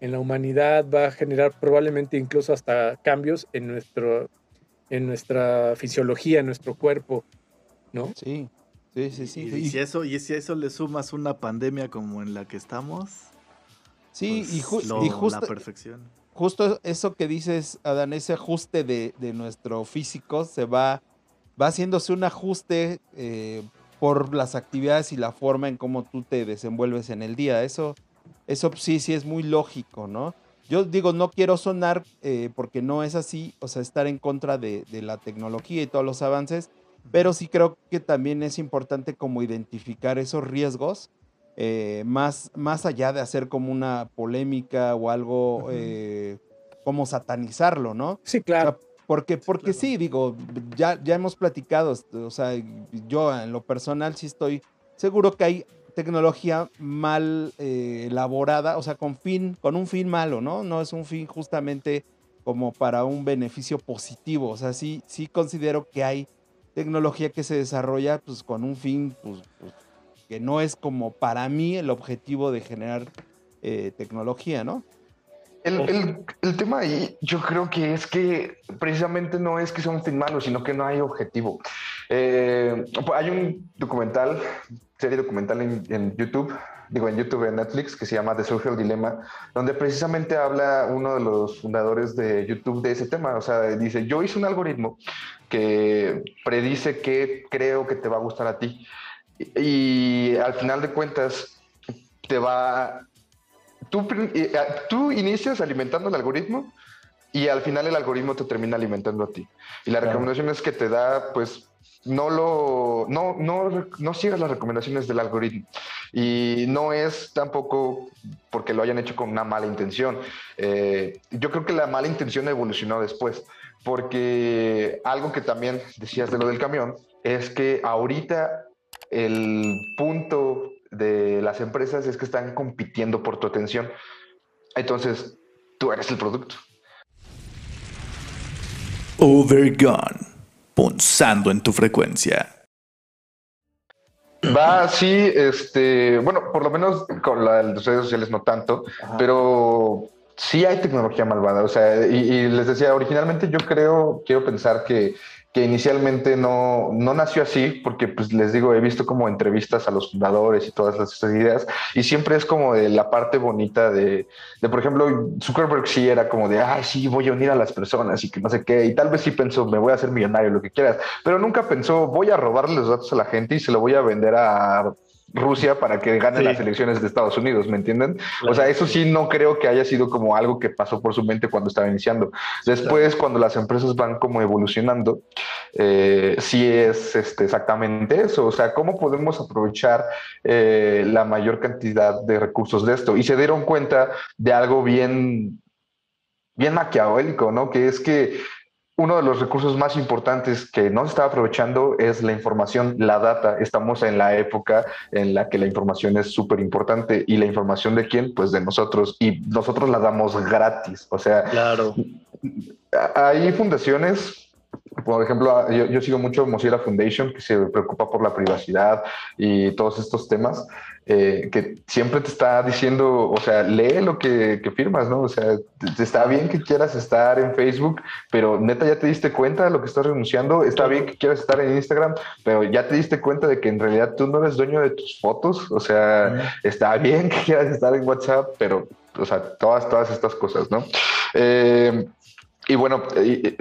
en la humanidad, va a generar probablemente incluso hasta cambios en, nuestro, en nuestra fisiología, en nuestro cuerpo, ¿no? Sí, sí, sí, sí. Y, y si eso, y si a eso le sumas una pandemia como en la que estamos, Sí, pues, y, ju- lo- y la justo, perfección. justo eso que dices, Adán, ese ajuste de, de nuestro físico se va, va haciéndose un ajuste eh, por las actividades y la forma en cómo tú te desenvuelves en el día. Eso, eso sí, sí es muy lógico, ¿no? Yo digo, no quiero sonar eh, porque no es así, o sea, estar en contra de, de la tecnología y todos los avances, pero sí creo que también es importante como identificar esos riesgos, eh, más, más allá de hacer como una polémica o algo, eh, como satanizarlo, ¿no? Sí, O claro. sea, porque, porque claro. sí, digo, ya, ya hemos platicado, o sea, yo en lo personal sí estoy seguro que hay tecnología mal eh, elaborada, o sea, con fin, con un fin malo, ¿no? No es un fin justamente como para un beneficio positivo, o sea, sí, sí considero que hay tecnología que se desarrolla pues con un fin pues, pues, que no es como para mí el objetivo de generar eh, tecnología, ¿no? El, el- el tema ahí, yo creo que es que precisamente no es que sea un fin malo, sino que no hay objetivo. Eh, hay un documental, serie documental en, en YouTube, digo en YouTube, en Netflix, que se llama The Social Dilemma, donde precisamente habla uno de los fundadores de YouTube de ese tema. O sea, dice, yo hice un algoritmo que predice qué creo que te va a gustar a ti. Y, y al final de cuentas, te va tú, eh, ah, tú inicias alimentando el algoritmo y al final el algoritmo te termina alimentando a ti. Y la Claro. recomendación es que te da, pues, no lo, no, no, no sigas las recomendaciones del algoritmo. Y no es tampoco porque lo hayan hecho con una mala intención. Eh, yo creo que la mala intención evolucionó después, porque algo que también decías de lo del camión es que ahorita el punto de las empresas es que están compitiendo por tu atención. Entonces, tú eres el producto. Overgone. Punzando en tu frecuencia. Va, sí, este, bueno, por lo menos con las redes sociales no tanto, pero sí hay tecnología malvada. O sea, y, y les decía, originalmente yo creo, quiero pensar que, que inicialmente no, no nació así, porque pues les digo, he visto como entrevistas a los fundadores y todas esas ideas, y siempre es como de la parte bonita de, de, por ejemplo, Zuckerberg sí era como de, ay, sí, voy a unir a las personas y que no sé qué, y tal vez sí pensó, me voy a hacer millonario, lo que quieras, pero nunca pensó, voy a robarle los datos a la gente y se lo voy a vender a Rusia para que gane Sí. las elecciones de Estados Unidos, ¿me entienden? O sea, eso sí no creo que haya sido como algo que pasó por su mente cuando estaba iniciando. Después, cuando las empresas van como evolucionando, eh, sí es este, exactamente eso. O sea, ¿cómo podemos aprovechar eh, la mayor cantidad de recursos de esto? Y se dieron cuenta de algo bien, bien maquiavélico, ¿no? Que es que uno de los recursos más importantes que no se está aprovechando es la información, la data. Estamos en la época en la que la información es súper importante y la información de quién, pues de nosotros y nosotros la damos gratis. O sea, Claro. hay fundaciones por ejemplo, yo, yo, sigo mucho Mozilla Foundation, que se preocupa por la privacidad y todos estos temas, eh, que siempre te está diciendo, o sea, lee lo que, que, firmas, ¿no? O sea, está bien que quieras estar en Facebook, pero neta ya te diste cuenta de lo que estás renunciando, está bien que quieras estar en Instagram, pero ya te diste cuenta de que en realidad tú no eres dueño de tus fotos, o sea, está bien que quieras estar en WhatsApp, pero, o sea, todas, todas estas cosas, ¿no? Eh, y bueno, eh,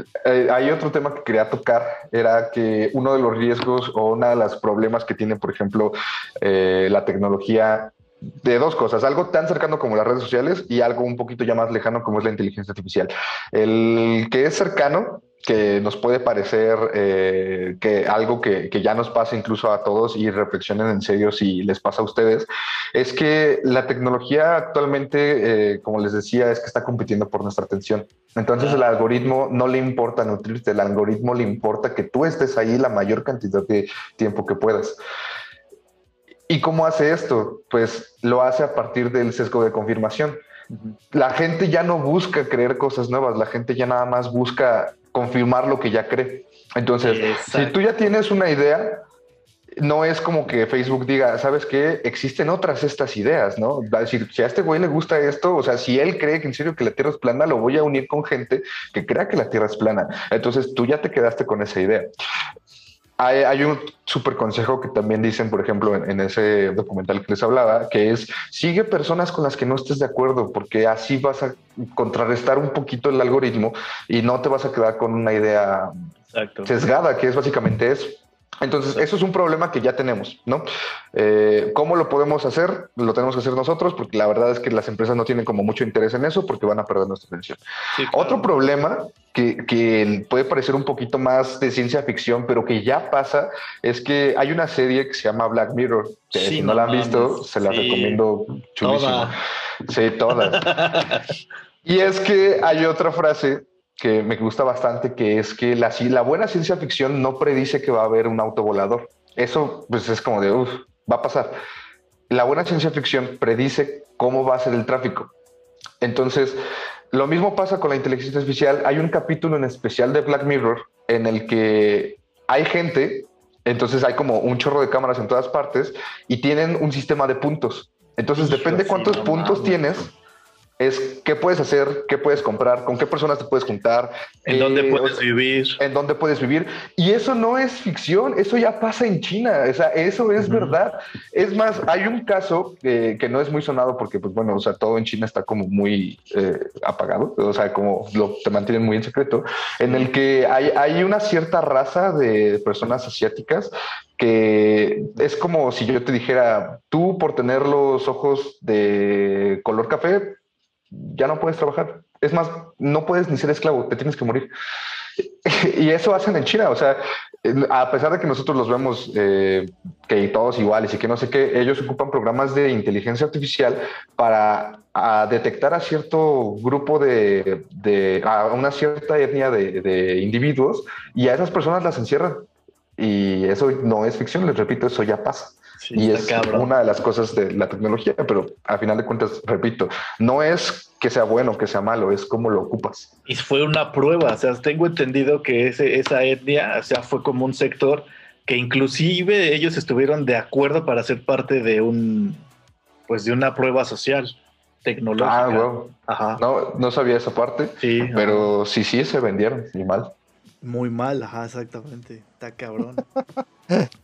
hay otro tema que quería tocar, era que uno de los riesgos o uno de los problemas que tiene, por ejemplo, eh, la tecnología de dos cosas, algo tan cercano como las redes sociales y algo un poquito ya más lejano como es la inteligencia artificial. El que es cercano, que nos puede parecer eh, que algo que, que, ya nos pasa incluso a todos y reflexionen en serio si les pasa a ustedes, es que la tecnología actualmente, eh, como les decía, es que está compitiendo por nuestra atención. Entonces el algoritmo no le importa nutrirte, el algoritmo le importa que tú estés ahí la mayor cantidad de tiempo que puedas. ¿Y cómo hace esto? Pues lo hace a partir del sesgo de confirmación. La gente ya no busca creer cosas nuevas, la gente ya nada más busca confirmar lo que ya cree. Entonces, Exacto. si tú ya tienes una idea, no es como que Facebook diga, ¿sabes qué? Existen otras estas ideas, ¿no? Va a decir, si a este güey le gusta esto, o sea, si él cree que en serio que la Tierra es plana, lo voy a unir con gente que crea que la Tierra es plana. Entonces, tú ya te quedaste con esa idea. Hay, hay, un súper consejo que también dicen, por ejemplo, en, en, ese documental que les hablaba, que es sigue personas con las que no estés de acuerdo, porque así vas a contrarrestar un poquito el algoritmo y no te vas a quedar con una idea Exacto. sesgada, que es básicamente eso. Entonces, eso es un problema que ya tenemos, ¿no? Eh, ¿Cómo lo podemos hacer? Lo tenemos que hacer nosotros, porque la verdad es que las empresas no tienen como mucho interés en eso, porque van a perder nuestra atención. Sí, claro. Otro problema que, que, puede parecer un poquito más de ciencia ficción, pero que ya pasa, es que hay una serie que se llama Black Mirror, que sí, si no, no la han visto, se la sí. recomiendo chulísimo. Toda. Sí, todas. y es que hay otra frase que me gusta bastante, que es que la, la buena ciencia ficción no predice que va a haber un auto volador. Eso pues es como de, uff, va a pasar. La buena ciencia ficción predice cómo va a ser el tráfico. Entonces, lo mismo pasa con la inteligencia artificial. Hay un capítulo en especial de Black Mirror en el que hay gente, entonces hay como un chorro de cámaras en todas partes y tienen un sistema de puntos. Entonces, depende cuántos puntos tienes, es qué puedes hacer, qué puedes comprar, con qué personas te puedes juntar. En eh, dónde puedes vivir. En dónde puedes vivir. Y eso no es ficción, eso ya pasa en China, o sea, eso es uh -huh. verdad. Es más, hay un caso eh, que no es muy sonado porque, pues bueno, o sea, todo en China está como muy eh, apagado, o sea, como lo te mantienen muy en secreto, en el que hay, hay una cierta raza de personas asiáticas que es como si yo te dijera, tú por tener los ojos de color café, ya no puedes trabajar. Es más, no puedes ni ser esclavo, te tienes que morir. Y eso hacen en China, o sea, a pesar de que nosotros los vemos eh, que todos iguales y que no sé qué, ellos ocupan programas de inteligencia artificial para detectar a cierto grupo de, de a una cierta etnia de, de individuos y a esas personas las encierran. Y eso no es ficción, les repito, eso ya pasa. Sí, y es cabrón. una de las cosas de la tecnología, pero al final de cuentas, repito, no es que sea bueno, que sea malo, es cómo lo ocupas. Y fue una prueba, o sea, tengo entendido que ese, esa etnia, o sea, fue como un sector que inclusive ellos estuvieron de acuerdo para ser parte de un, pues de una prueba social tecnológica. Ah, wow. Ajá. No, no sabía esa parte, sí, pero sí, sí, se vendieron, y mal. Muy mal, ajá, exactamente. Está cabrón.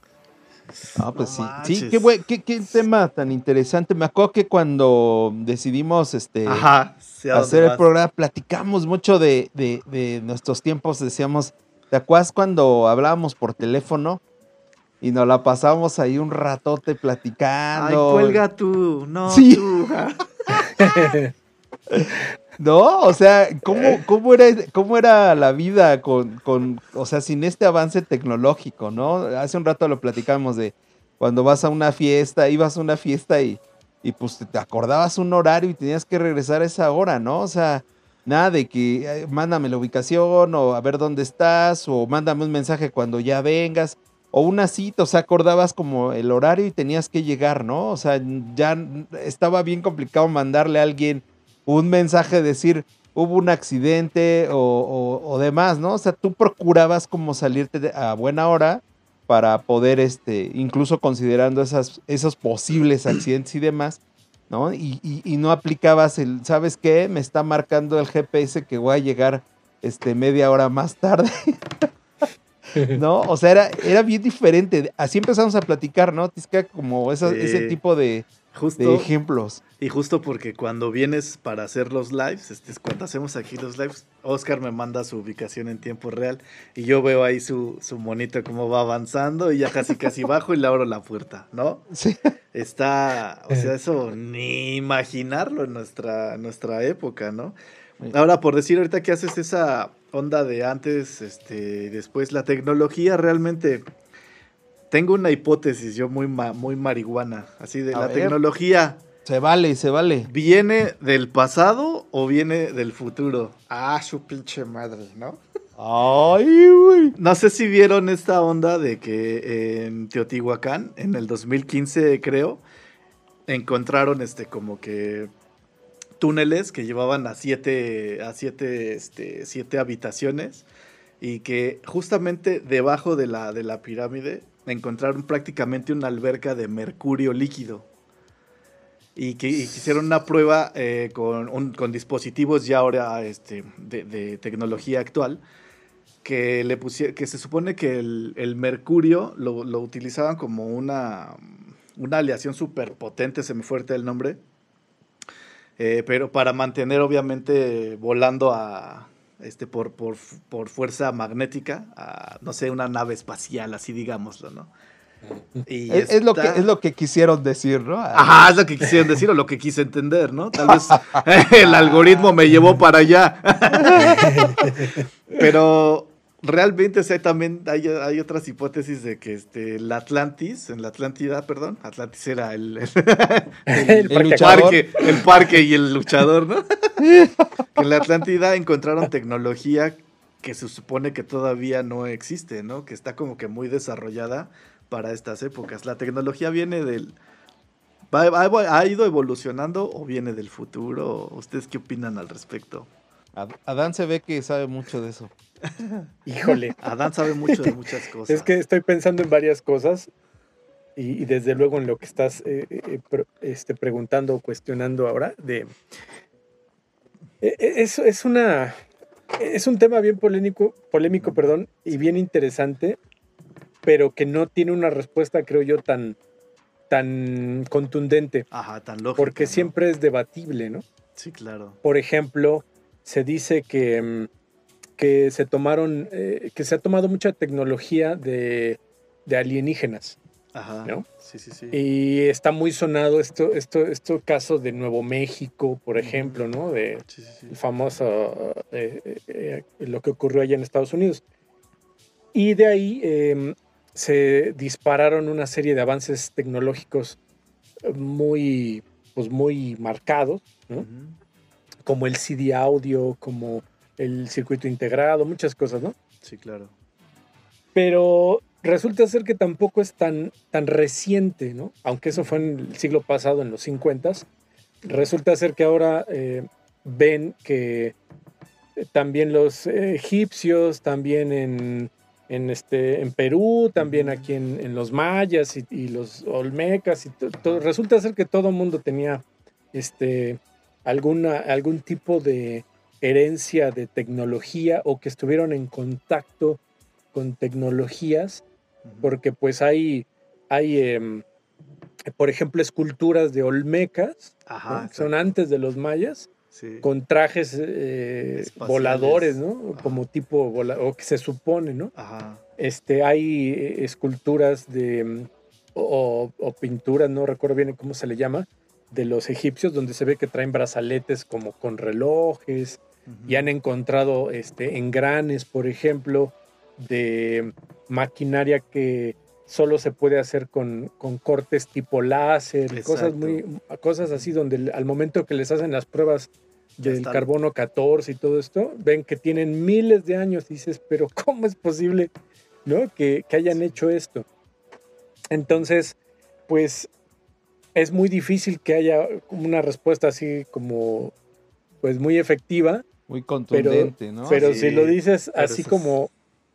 Ah, pues no sí. Sí, qué, buen, qué, qué, tema tan interesante. Me acuerdo que cuando decidimos este Ajá, sí, hacer el programa, platicamos mucho de, de, de, nuestros tiempos. Decíamos, ¿te acuerdas cuando hablábamos por teléfono? Y nos la pasábamos ahí un ratote platicando. Ay, cuelga tú, no sí. tú. No, o sea, ¿cómo, cómo, era, cómo era la vida con, con, o sea, sin este avance tecnológico, ¿no? Hace un rato lo platicamos de cuando vas a una fiesta, ibas a una fiesta y, y pues te acordabas un horario y tenías que regresar a esa hora, ¿no? O sea, Nada de que eh, mándame la ubicación o a ver dónde estás o mándame un mensaje cuando ya vengas o una cita, o sea, acordabas como el horario y tenías que llegar, ¿no? O sea, ya estaba bien complicado mandarle a alguien un mensaje, decir, hubo un accidente o, o, demás, ¿no? O sea, tú procurabas como salirte a buena hora para poder, este, incluso considerando esas, esos posibles accidentes y demás, ¿no? Y, y, no aplicabas el, ¿sabes qué? Me está marcando el GPS que voy a llegar este, media hora más tarde. ¿No? O sea, era, era bien diferente. Así empezamos a platicar, ¿no? Tisca, como ese tipo de, de ejemplos. Y justo porque cuando vienes para hacer los lives, este es cuando hacemos aquí los lives, Oscar me manda su ubicación en tiempo real y yo veo ahí su, su monito cómo va avanzando y ya casi casi bajo y le abro la puerta, ¿no? Sí. Está, o sea, eso ni imaginarlo en nuestra, nuestra época, ¿no? Ahora, por decir ahorita que haces esa onda de antes, este, después, la tecnología realmente tengo una hipótesis, yo muy, muy marihuana, así de la tecnología. Se vale, se vale. ¿Viene del pasado o viene del futuro? Ah, su pinche madre, ¿no? Ay, güey. No sé si vieron esta onda de que en Teotihuacán, en el 2015 creo, encontraron este como que túneles que llevaban a siete, a siete, este, siete habitaciones y que justamente debajo de la, de la pirámide encontraron prácticamente una alberca de mercurio líquido. Y que hicieron una prueba eh, con, con, dispositivos ya ahora este, de, tecnología actual, que, le que se supone que el, mercurio lo, lo, utilizaban como una, una aleación súper potente, se fuerte el nombre, eh, pero para mantener obviamente volando a, este, por, por, fuerza magnética a, no sé, una nave espacial, así digámoslo, ¿no? es, lo que, es lo que quisieron decir, ¿no? Ajá, es lo que quisieron decir o lo que quise entender, ¿no? Tal vez el algoritmo me llevó para allá. Pero realmente también hay, otras hipótesis de que este, el Atlantis, en la Atlántida, perdón, Atlantis era el, el, parque, el parque y el luchador, ¿no? que en la Atlántida encontraron tecnología que se supone que todavía no existe, ¿no? Que está como que muy desarrollada para estas épocas. La tecnología viene del... ¿Ha ido evolucionando o viene del futuro? ¿Ustedes qué opinan al respecto? Adán se ve que sabe mucho de eso. Híjole. Adán sabe mucho de muchas cosas. Es que estoy pensando en varias cosas y, desde luego en lo que estás eh, eh, este, preguntando o cuestionando ahora. De, eh, es, es, una, es un tema bien polémico, polémico perdón, y bien interesante, pero que no tiene una respuesta, creo yo, tan, tan contundente. Ajá, tan lógica. Porque siempre es debatible, ¿no? Sí, claro. Por ejemplo, se dice que mm, que se tomaron, eh, que se ha tomado mucha tecnología de, alienígenas. Ajá. Sí, sí, sí. Y está muy sonado esto, esto, esto caso de Nuevo México, por ejemplo, ¿no? De el famoso, eh, eh, lo que ocurrió allá en Estados Unidos. Y de ahí em, se dispararon una serie de avances tecnológicos muy, pues muy marcados, ¿no? Como el CD audio, como el circuito integrado, muchas cosas, ¿no? Sí, claro. Pero resulta ser que tampoco es tan, tan reciente, ¿no? Aunque eso fue en el siglo pasado, en los 50, resulta ser que ahora eh, ven que también los egipcios, también en, en, este, en Perú, también aquí en, los mayas y, los olmecas, y todo, resulta ser que todo el mundo tenía este, alguna, algún tipo de herencia de tecnología o que estuvieron en contacto con tecnologías, porque pues hay, hay em, por ejemplo, esculturas de olmecas, que son antes de los mayas, con trajes eh, voladores, ¿no? Como tipo, o que se supone, ¿no? Este, hay eh, esculturas de, o, o pinturas, no recuerdo bien cómo se le llama, de los egipcios, donde se ve que traen brazaletes como con relojes, y han encontrado este, engranes, por ejemplo, de maquinaria que solo se puede hacer con, cortes tipo láser, cosas, muy, cosas así donde al momento que les hacen las pruebas del carbono 14 y todo esto, ven que tienen miles de años. Y dices, pero ¿cómo es posible ¿no? que, que hayan hecho esto? Entonces, pues es muy difícil que haya una respuesta así como, pues muy efectiva, Muy contundente, ¿no? pero Sí, si lo dices pero así es- como,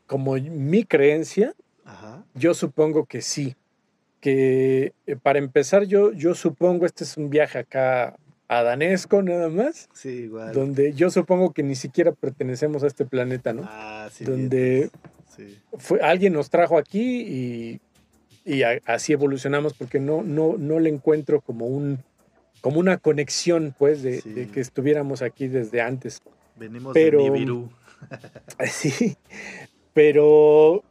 como mi creencia, Ajá. yo supongo que sí. Que eh, para empezar, yo, yo supongo, este es un viaje acá a Danesco nada más, Sí, igual. donde yo supongo que ni siquiera pertenecemos a este planeta, ¿no? Ah, sí. donde Sí. fue, alguien nos trajo aquí y, y a- así evolucionamos porque no, no, no le encuentro como un como una conexión pues de, Sí. de que estuviéramos aquí desde antes. Venimos Pero- de Nibiru. Sí, pero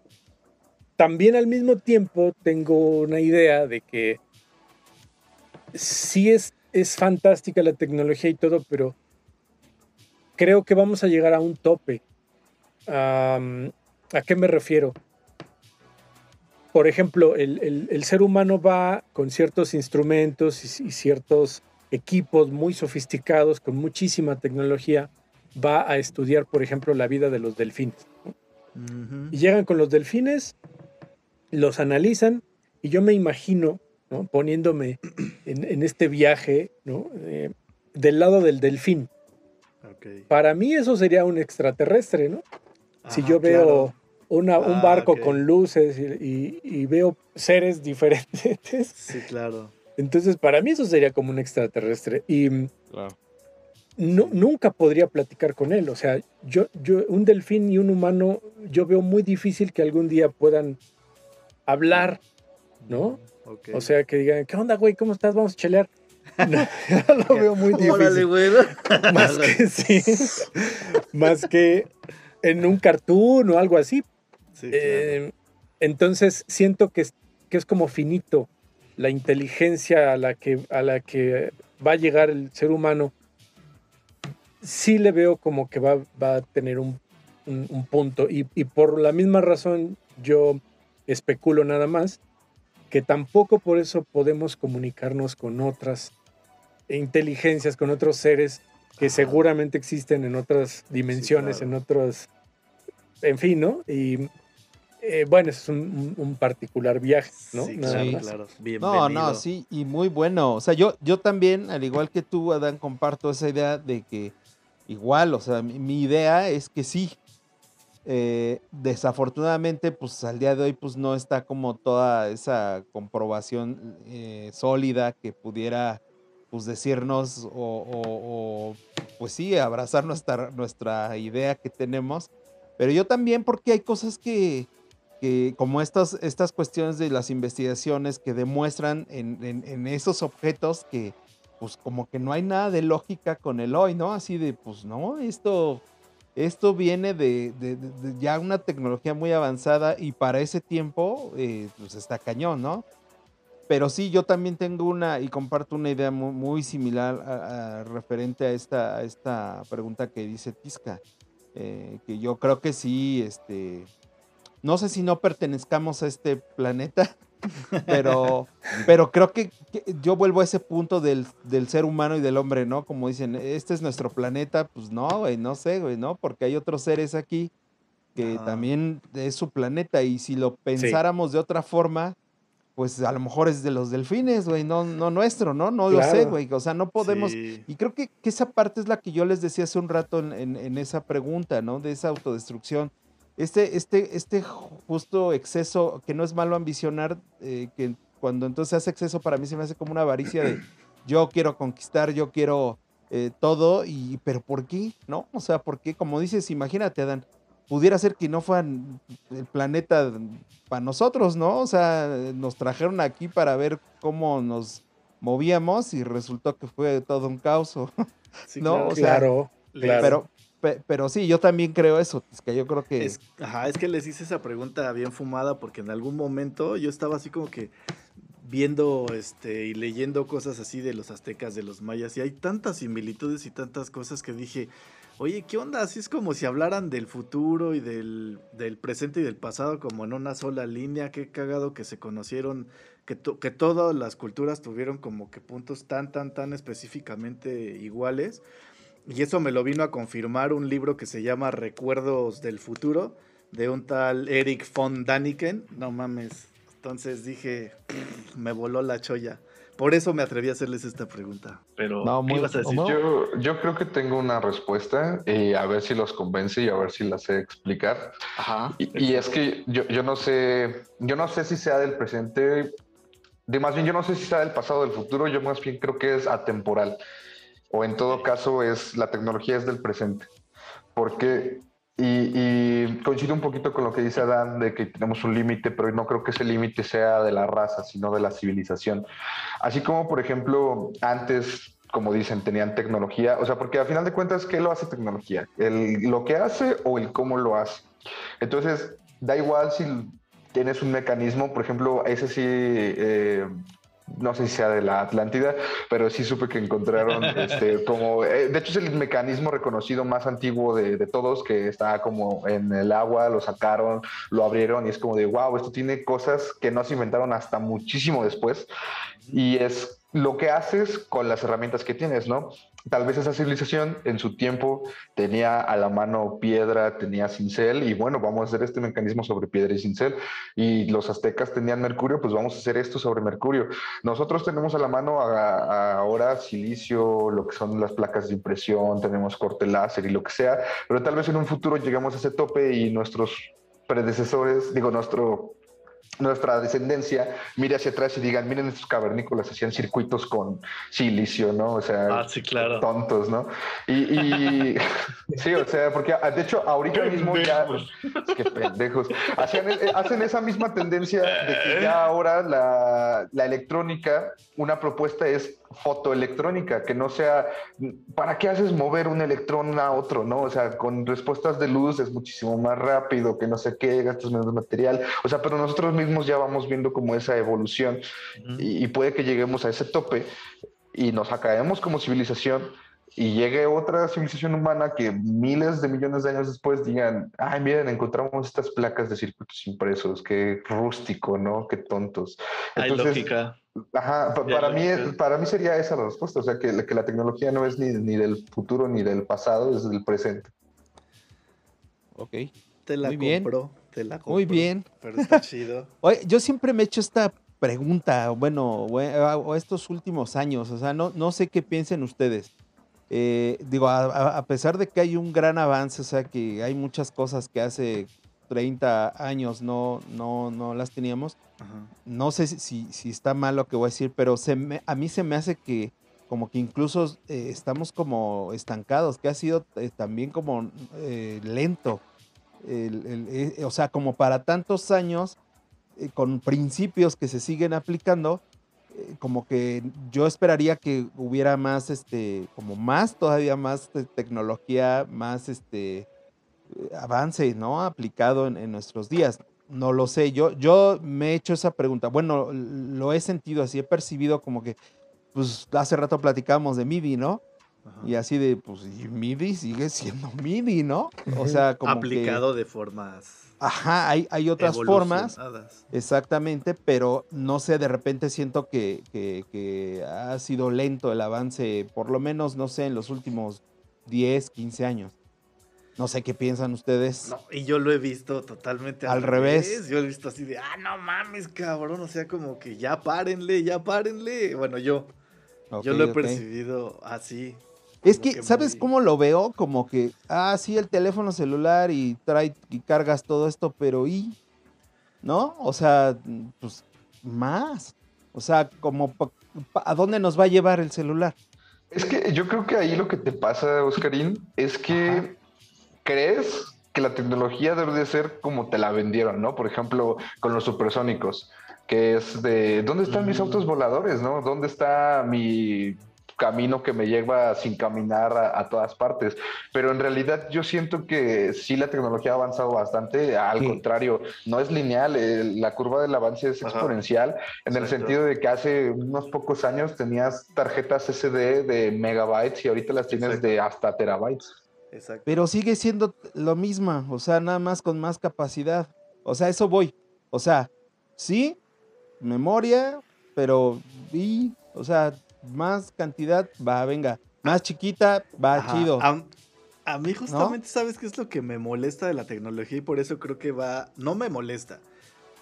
también al mismo tiempo tengo una idea de que sí es, es fantástica la tecnología y todo, pero creo que vamos a llegar a un tope. ¿A qué me refiero? Por ejemplo, el, el- el ser humano va con ciertos instrumentos y, y ciertos equipos muy sofisticados, con muchísima tecnología, va a estudiar, por ejemplo, la vida de los delfines. Ujú. Y llegan con los delfines, los analizan, y yo me imagino, ¿no? poniéndome en, en este viaje, ¿no? Eh, del lado del delfín. Ok. Para mí eso sería un extraterrestre, ¿no? si Ajá, yo veo claro. Una- un Ah, barco con luces y, y- y veo seres diferentes, Sí, claro. entonces para mí eso sería como un extraterrestre. Y mm, Claro. nunca podría platicar con él. O sea, yo, yo, un delfín y un humano, yo veo muy difícil que algún día puedan hablar, ¿no? O sea, que digan, ¿qué onda, güey? ¿Cómo estás? Vamos a chelear. No, lo veo muy Órale, difícil. güey. Más que sí. Más que en un cartoon o algo así. Sí, claro. Eh, entonces siento que es, que es como finito la inteligencia a la, que, a la que va a llegar el ser humano. Sí le veo como que va, va a tener un, un- un punto. Y, y por la misma razón yo especulo nada más que tampoco por eso podemos comunicarnos con otras inteligencias, con otros seres que seguramente existen en otras dimensiones, claro. en otros, en fin, ¿no? Y eh, bueno, es un, particular viaje, ¿no? Sí, Nada claro, más. claro. Bienvenido. No, no, sí, y muy bueno. O sea, yo, yo también, al igual que tú, Adán, comparto esa idea de que igual, o sea, mi, mi idea es que sí. Eh, desafortunadamente, pues al día de hoy, pues no está como toda esa comprobación eh, sólida que pudiera, pues decirnos o, o- o, pues sí, abrazar nuestra, nuestra idea que tenemos. Pero yo también, porque hay cosas que, que como estas, estas cuestiones de las investigaciones que demuestran en, esos objetos que pues como que no hay nada de lógica con el hoy, ¿no? Así de, pues no, esto, esto viene de, ya una tecnología muy avanzada y para ese tiempo eh, pues está cañón, ¿no? Pero sí, yo también tengo una y comparto una idea muy, similar referente a esta, esta pregunta que dice Tisca. eh, que yo creo que sí, este, no sé si no pertenezcamos a este planeta, pero, pero creo que, que yo vuelvo a ese punto del, del ser humano y del hombre, ¿no? Como dicen, este es nuestro planeta, pues no, güey, no sé, güey, ¿no? Porque hay otros seres aquí que también es su planeta y si lo pensáramos de otra forma, pues a lo mejor es de los delfines, güey, no, no nuestro, ¿no? No lo sé, güey, o sea, no podemos... Sí. Y creo que, que esa parte es la que yo les decía hace un rato en, en- en esa pregunta, ¿no? De esa autodestrucción. Este, este, este justo exceso, que no es malo ambicionar, eh, que cuando entonces hace exceso para mí se me hace como una avaricia de yo quiero conquistar, yo quiero eh, todo, y pero ¿por qué? ¿No? O sea, ¿por qué? Como dices, imagínate, Adán, pudiera ser que no fueran el planeta para nosotros, ¿no? O sea, nos trajeron aquí para ver cómo nos movíamos y resultó que fue todo un caos. o- Sí, No, claro. o sea, Claro. Pero, pero sí, yo también creo eso, es que yo creo que... Es, ajá, es que les hice esa pregunta bien fumada porque en algún momento yo estaba así como que viendo este y leyendo cosas así de los aztecas, de los mayas, y hay tantas similitudes y tantas cosas que dije, oye, ¿qué onda? Así es como si hablaran del futuro y del, del presente y del pasado como en una sola línea, qué cagado que se conocieron, que, que todas las culturas tuvieron como que puntos tan, tan, tan específicamente iguales. Y eso me lo vino a confirmar un libro que se llama Recuerdos del Futuro, de un tal Eric von Daniken. No mames. Entonces dije, "Pff, me voló la cholla. Por eso me atreví a hacerles esta pregunta. Pero, No, ¿qué muy- ibas a decir? Yo, yo creo que tengo una respuesta y a ver si los convence y a ver si la sé explicar. Ajá. Y, y es que yo, yo no sé, yo no sé si sea del presente, de más bien yo no sé si sea del pasado o del futuro, yo más bien creo que es atemporal. O en todo caso es la tecnología es del presente. Porque, y, y coincido un poquito con lo que dice Adán de que tenemos un límite, pero no creo que ese límite sea de la raza, sino de la civilización. Así como, por ejemplo, antes, como dicen, tenían tecnología, o sea, porque a final de cuentas, ¿qué lo hace tecnología? ¿El, ¿Lo que hace o el cómo lo hace? Entonces, da igual si tienes un mecanismo, por ejemplo, ese sí, eh, no sé si sea de la Atlántida, pero sí supe que encontraron este, como, eh, de hecho es el mecanismo reconocido más antiguo de, de todos, que está como en el agua, lo sacaron, lo abrieron y es como de, wow, esto tiene cosas que no se inventaron hasta muchísimo después y es lo que haces con las herramientas que tienes, ¿no? Tal vez esa civilización en su tiempo tenía a la mano piedra, tenía cincel y bueno, vamos a hacer este mecanismo sobre piedra y cincel y los aztecas tenían mercurio, pues vamos a hacer esto sobre mercurio. Nosotros tenemos a la mano ahora silicio, lo que son las placas de impresión, tenemos corte láser y lo que sea, pero tal vez en un futuro llegamos a ese tope y nuestros predecesores, digo, nuestro nuestra descendencia mire hacia atrás y digan, miren estos cavernícolas hacían circuitos con silicio, ¿no? O sea, Ah, sí, claro. tontos, ¿no? Y, y- sí, o sea, porque ah, de hecho ahorita mismo ya, qué pendejos, hacían, eh, hacen esa misma tendencia de que ya ahora la, la electrónica, una propuesta es fotoelectrónica, que no sea, ¿para qué haces mover un electrón a otro, no? O sea, con respuestas de luz es muchísimo más rápido, que no sé qué, gastas menos material, o sea, pero nosotros mismos ya vamos viendo como esa evolución y, y puede que lleguemos a ese tope y nos acaemos como civilización y llegue otra civilización humana que miles de millones de años después digan, ay, miren, encontramos estas placas de circuitos impresos, qué rústico, ¿no? Qué tontos. Hay Entonces, lógica. Ajá, pa- para, mí, para mí sería esa la respuesta, o sea, que, la- que la tecnología no es ni, ni del futuro ni del pasado, es del presente. Ok. Te la Muy bien. compró, te la compró. Muy bien. Pero está chido. Oye, yo siempre me he hecho esta pregunta, bueno, o, o estos últimos años, o sea, no, no sé qué piensen ustedes. Eh, digo, a- a pesar de que hay un gran avance, o sea, que hay muchas cosas que hace 30 años no, no, no las teníamos, Ajá. no sé si, si, si está mal lo que voy a decir, pero se me- a mí se me hace que como que incluso eh, estamos como estancados, que ha sido eh, también como eh, lento. El- el- eh, o sea, como para tantos años, eh, con principios que se siguen aplicando, eh, como que yo esperaría que hubiera más, este, como más, todavía más te- tecnología, más, este, avance, ¿no? Aplicado en, en nuestros días. No lo sé, yo, yo me he hecho esa pregunta. Bueno, lo he sentido así, he percibido como que, pues hace rato platicamos de MIDI, ¿no? Ajá. Y así de, pues, y MIDI sigue siendo MIDI, ¿no? O sea, como que- Aplicado de formas Ajá, hay, hay otras formas, exactamente, pero no sé, de repente siento que, que- que ha sido lento el avance, por lo menos, no sé, en los últimos 10, 15 años. No sé qué piensan ustedes. No, y yo lo he visto totalmente Al revés. Yo he visto así de, ah, no mames, cabrón. O sea, como que ya párenle, ya párenle. Bueno, yo, yo lo he percibido así. Es que, ¿sabes muy- cómo lo veo? Como que, ah, sí, el teléfono celular y trae y cargas todo esto, pero ¿y? ¿No? O sea, pues más. O sea, como, pa- pa- ¿a dónde nos va a llevar el celular? Es que yo creo que ahí lo que te pasa, Oscarín, es que crees que la tecnología debe de ser como te la vendieron, ¿no? Por ejemplo, con los supersónicos, que es de, ¿dónde están mis Mm. autos voladores, no? ¿Dónde está mi camino que me lleva sin caminar a, a todas partes? Pero en realidad yo siento que sí la tecnología ha avanzado bastante, al Sí. contrario, no es lineal, el- la curva del avance es Ajá. exponencial, en el sentido de que hace unos pocos años tenías tarjetas SD de megabytes y ahorita las tienes Exacto. de hasta terabytes. Exacto. Pero sigue siendo lo mismo, o sea, nada más con más capacidad. O sea, eso voy. O sea, sí, memoria, pero y, o sea, más cantidad, va, venga. Más chiquita, va Ajá. chido. A, a mí justamente, ¿sabes qué es lo que me molesta de la tecnología? Y por eso creo que va, no me molesta.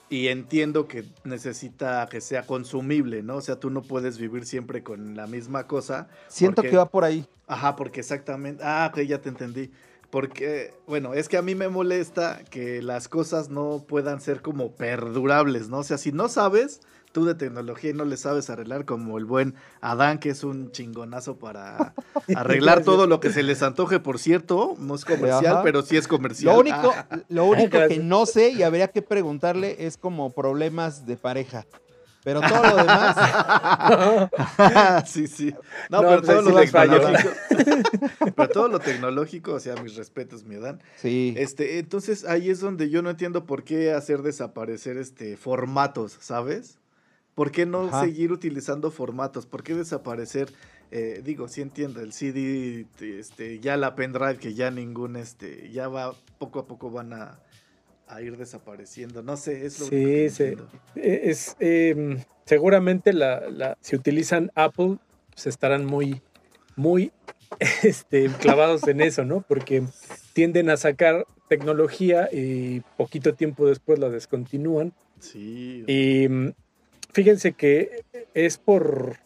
Y entiendo que necesita que sea consumible, ¿no? O sea, tú no puedes vivir siempre con la misma cosa. Siento porque- que va por ahí. Ajá, porque exactamente. Ah, ok, ya te entendí. Porque, bueno, es que a mí me molesta que las cosas no puedan ser como perdurables, ¿no? O sea, si no sabes tú de tecnología y no le sabes arreglar como el buen Adán, que es un chingonazo para arreglar todo lo que se les antoje, por cierto, no es comercial, Ajá. pero sí es comercial. Lo único, Ah, lo único que no sé y habría que preguntarle es como problemas de pareja. Pero todo lo demás, sí, sí. No, No, pero pues todo sí lo tecnológico. pero todo lo tecnológico, o sea, mis respetos, mi Adán. sí. Este, entonces ahí es donde yo no entiendo por qué hacer desaparecer este formatos, ¿sabes? ¿Por qué no Ajá. seguir utilizando formatos? ¿Por qué desaparecer? eh, digo, sí entiendo, el CD, este, ya la pendrive, que ya ningún, este, ya va, poco a poco van a, a ir desapareciendo. No sé, es lo Sí, que entiendo. Eh, Es, eh, seguramente la, la- si utilizan Apple, pues estarán muy, muy este, clavados en eso, ¿no? Porque tienden a sacar tecnología y poquito tiempo después la descontinúan. Sí. Y mm, fíjense que es por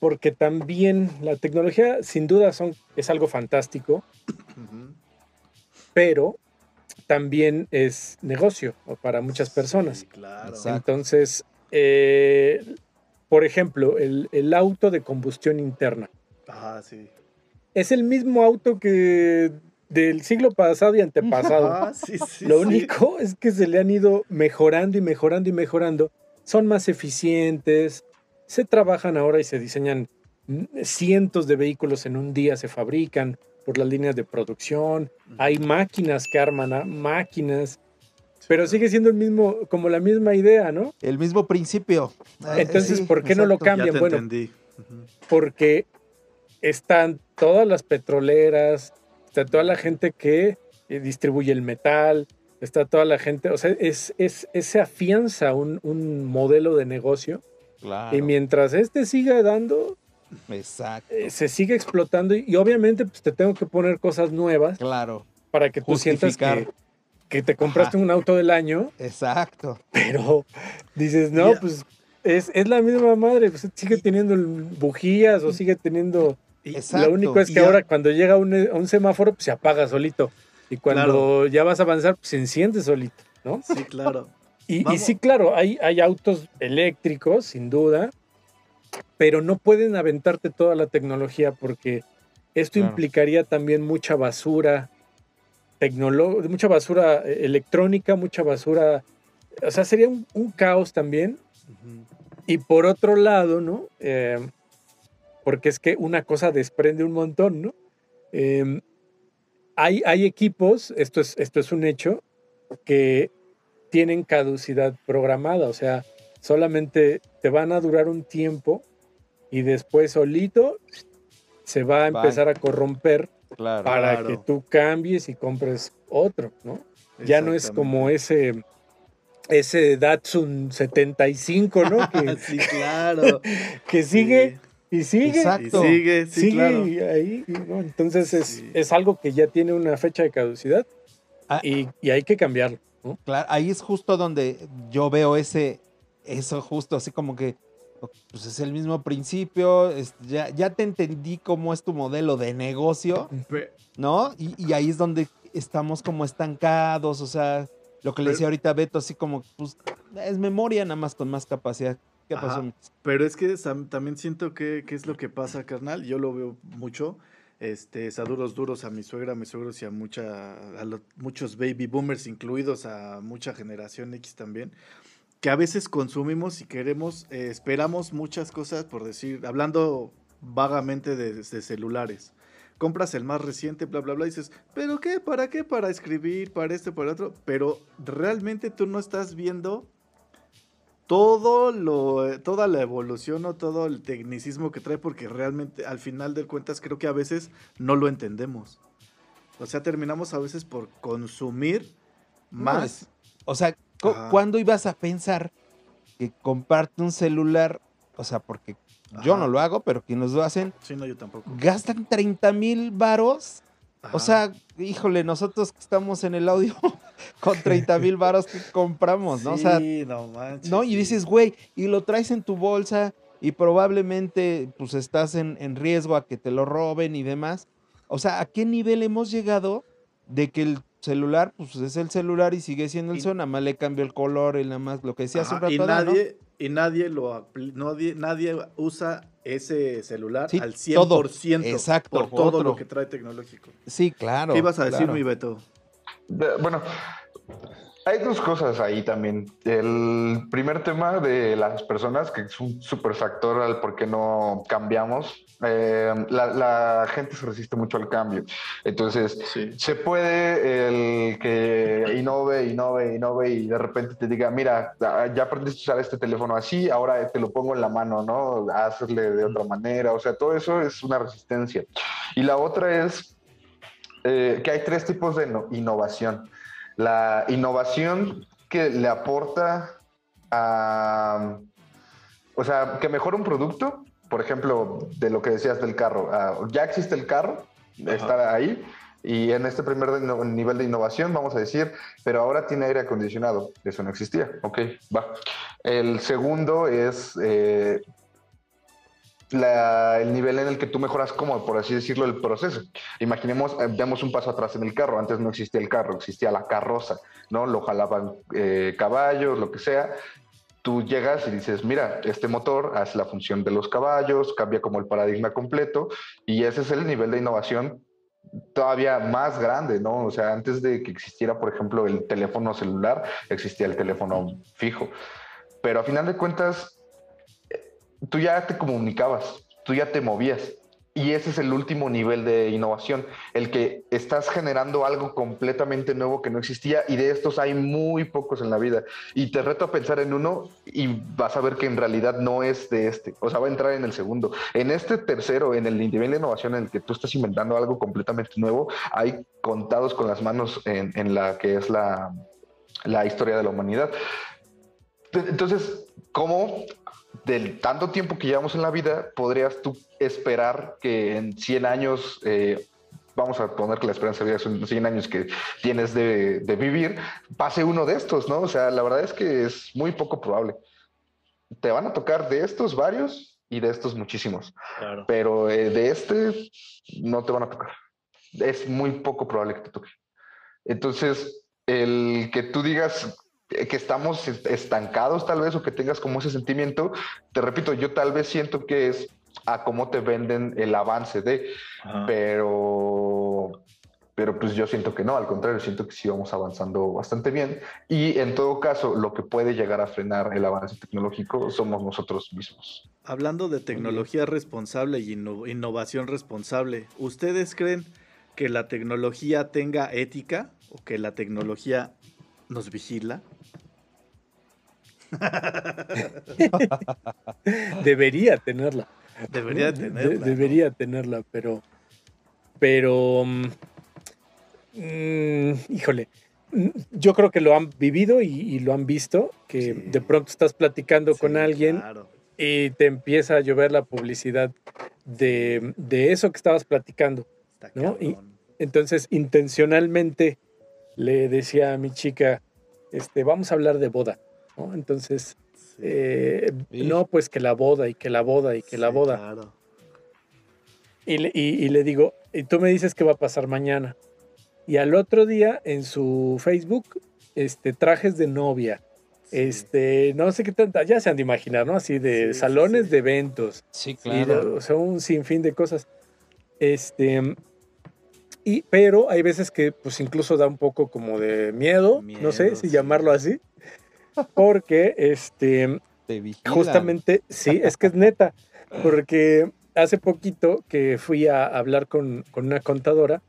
porque también la tecnología sin duda son, es algo fantástico, pero también es negocio para muchas personas. Sí, claro. Entonces, eh, por ejemplo, el, el auto de combustión interna. Ah, sí. Es el mismo auto que del siglo pasado y antepasado. Ah, sí, sí, Lo sí. único es que se le han ido mejorando y mejorando y mejorando. Son más eficientes, se trabajan ahora y se diseñan cientos de vehículos en un día, se fabrican por las líneas de producción. Hay máquinas que arman a máquinas, pero sigue siendo el mismo, como la misma idea, ¿no? El mismo principio. Eh, Entonces, sí, ¿por qué no lo cambian? te Bueno, porque están todas las petroleras, está toda la gente que eh, distribuye el metal, está toda la gente, o sea, es, es, es- se afianza un, un modelo de negocio Claro. y mientras este siga dando, Exacto. eh, se sigue explotando y, y obviamente pues te tengo que poner cosas nuevas Claro. para que tú sientas que, que te compraste Ajá. un auto del año, Exacto. pero dices, no, pues es, es la misma madre, pues sigue teniendo bujías o sigue teniendo... Y- Exacto. Lo único es que ahora cuando llega un, a un semáforo, pues se apaga solito. Y cuando ya vas a avanzar, pues se enciende solito, ¿no? Sí, claro. Y, sí, claro, hay, hay autos eléctricos, sin duda, pero no pueden aventarte toda la tecnología porque esto Claro. implicaría también mucha basura tecnolo- mucha basura eh, electrónica, mucha basura, o sea, sería un, un caos también. Y por otro lado, ¿no? Eh, porque es que una cosa desprende un montón, ¿no? Eh, hay, hay equipos, esto es, esto es un hecho, que tienen caducidad programada, o sea, solamente te van a durar un tiempo y después solito se va a Bye. empezar a corromper Claro. para Claro. que tú cambies y compres otro, ¿no? Ya no es como ese ese Datsun 75, ¿no? Que, sí, claro. que sigue y sigue. Exacto. Y sigue, sí, sigue claro. ahí, ¿no? Entonces es, Sí. es algo que ya tiene una fecha de caducidad Ah. y, y hay que cambiarlo. ¿no? Claro, ahí es justo donde yo veo ese, eso justo así como que, pues es el mismo principio, es- ya, ya te entendí cómo es tu modelo de negocio, ¿no? Y, y ahí es donde estamos como estancados, o sea, lo que le decía ahorita Beto, así como, pues es memoria nada más con más capacidad. Pero es que también siento que, es lo que pasa, carnal. Yo lo veo mucho. Este, es a duros duros a mi suegra, a mis suegros y a, muchos baby boomers, incluidos a mucha generación X también, que a veces consumimos y queremos, eh, esperamos muchas cosas, por decir, hablando vagamente de, celulares. Compras el más reciente, bla, bla, bla, dices, ¿pero qué? ¿Para qué? Para escribir, para este, para otro. Pero realmente tú no estás viendo todo lo, toda la evolución o todo el tecnicismo que trae, porque realmente al final de cuentas creo que a veces no lo entendemos. O sea, terminamos a veces por consumir más. o sea, cu-. ¿cuándo ibas a pensar que comprarte un celular, o sea, porque Yo no lo hago, pero quienes lo hacen, Sí, no, yo tampoco. gastan 30 mil varos. Ajá. O sea, híjole, nosotros que estamos en el audio con 30 mil varos que compramos, ¿no? O sea, Sí, no manches. ¿no? Y sí. dices, güey, y lo traes en tu bolsa y probablemente pues estás en, en riesgo a que te lo roben y demás. O sea, ¿a qué nivel hemos llegado de que el celular, pues es el celular y sigue siendo el Y- son, nada más le cambio el color y nada más lo que decía hace un y nadie, y nadie lo apli- nadie, nadie usa ese celular Sí, al todo. 100% Exacto, por todo otro. lo que trae tecnológico. Sí, claro. ¿Qué ibas a decir, claro. mi Beto? De- Bueno, hay dos cosas ahí también. El primer tema de las personas, que es un super factor al por qué no cambiamos. Eh, la, la gente se resiste mucho al cambio. Entonces, Sí. se puede el que innove, innove, innove y de repente te diga, mira, ya aprendiste a usar este teléfono así, ahora te lo pongo en la mano, ¿no? Hazle de otra manera. O sea, todo eso es una resistencia. Y la otra es eh, que hay tres tipos de no- innovación. La innovación que le aporta a, o sea, que mejora un producto, por ejemplo, de lo que decías del carro. ah, ya existe el carro, está ahí, y en este primer nivel de innovación vamos a decir, pero ahora tiene aire acondicionado. Eso no existía. Ok, va. El segundo es eh, la- el nivel en el que tú mejoras, como por así decirlo, el proceso. Imaginemos, eh, demos un paso atrás en el carro. Antes no existía el carro, existía la carroza, ¿no? Lo jalaban eh, caballos, lo que sea. Tú llegas y dices, mira, este motor hace la función de los caballos, cambia como el paradigma completo, y ese es el nivel de innovación todavía más grande, ¿no? O sea, antes de que existiera, por ejemplo, el teléfono celular, existía el teléfono fijo. Pero a final de cuentas, tú ya te comunicabas, tú ya te movías. Y ese es el último nivel de innovación, el que estás generando algo completamente nuevo que no existía y de estos hay muy pocos en la vida. Y te reto a pensar en uno y vas a ver que en realidad no es de este, o sea, va a entrar en el segundo. En este tercero, en el nivel de innovación en el que tú estás inventando algo completamente nuevo, hay contados con las manos en, la que es la, la historia de la humanidad. Entonces, ¿cómo del tanto tiempo que llevamos en la vida podrías tú esperar que en 100 años, eh, vamos a poner que la esperanza de vida son 100 años que tienes de, de vivir, pase uno de estos, ¿no? O sea, la verdad es que es muy poco probable. Te van a tocar de estos varios y de estos muchísimos, Claro. pero eh, de este no te van a tocar. Es muy poco probable que te toque. Entonces, el que tú digas que estamos est- estancados tal vez o que tengas como ese sentimiento, te repito, yo tal vez siento que es a cómo te venden el avance de, Ajá. pero, pero pues yo siento que no, al contrario, siento que sí vamos avanzando bastante bien y en todo caso lo que puede llegar a frenar el avance tecnológico somos nosotros mismos. Hablando de tecnología responsable y inno- innovación responsable, ¿ustedes creen que la tecnología tenga ética o que la tecnología nos vigila? Debería tenerla. Debería De- tenerla. ¿no? debería tenerla, pero. Pero. mm, mm, híjole. mm, Yo creo que lo han vivido y, y lo han visto, que Sí. de pronto estás platicando con alguien claro. y te empieza a llover la publicidad de, de eso que estabas platicando. Está ¿no? Y-. Entonces, intencionalmente le decía a mi chica, este, vamos a hablar de boda. ¿No? Entonces, Sí. eh, no, pues que la boda y que la boda y que la boda. claro. Y le, y- y le digo, y tú me dices que va a pasar mañana. Y al otro día en su Facebook, este, trajes de novia, Sí. este, no sé qué tanta, ya se han de imaginar, ¿no? Así de Sí, salones sí. de eventos, Sí, y de- o sea, un sinfín de cosas. Este, y, pero hay veces que pues incluso da un poco como de miedo, no sé Miedo, si llamarlo así, porque este, Te. Justamente, sí, es que es neta, porque hace poquito que fui a hablar con, con una contadora,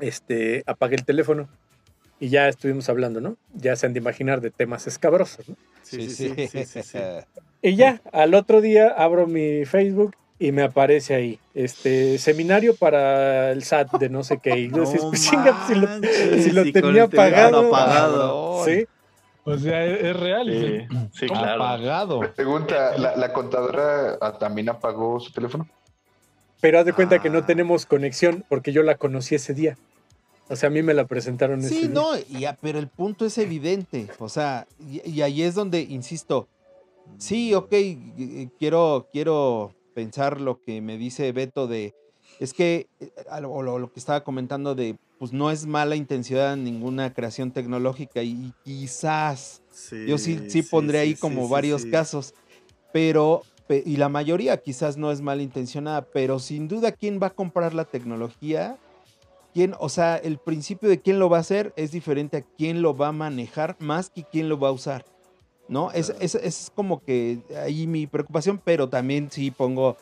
este, apagué el teléfono y ya estuvimos hablando, ¿no? Ya se han de imaginar de temas escabrosos, ¿no? Sí, sí, sí, sí, sí, sí. Y ya, al otro día abro mi Facebook y me aparece ahí, este, seminario para el SAT de no sé qué. Y yo No decía, pues, chinga, pues, si lo, si lo tenía apagado. apagado. Sí. O sea, es, es real. Sí, sí, claro. Apagado. Pregunta, ¿la, la contadora ah, también apagó su teléfono? Pero haz de cuenta que no Ah. tenemos conexión porque yo la conocí ese día. O sea, a mí me la presentaron ese Sí, día. no, y ya, pero el punto es evidente. O sea, y, y ahí es donde, insisto, sí, ok, quiero, quiero pensar lo que me dice Beto de, es que, eh, o lo, lo que estaba comentando de, pues no es mala intención ninguna creación tecnológica y quizás, yo sí, sí pondré ahí como varios casos, pero, pe- y la mayoría quizás no es malintencionada, pero sin duda, ¿quién va a comprar la tecnología? ¿Quién, o sea, el principio de quién lo va a hacer es diferente a quién lo va a manejar más que quién lo va a usar. ¿No? Es, es, es como que ahí mi preocupación, pero también sí pongo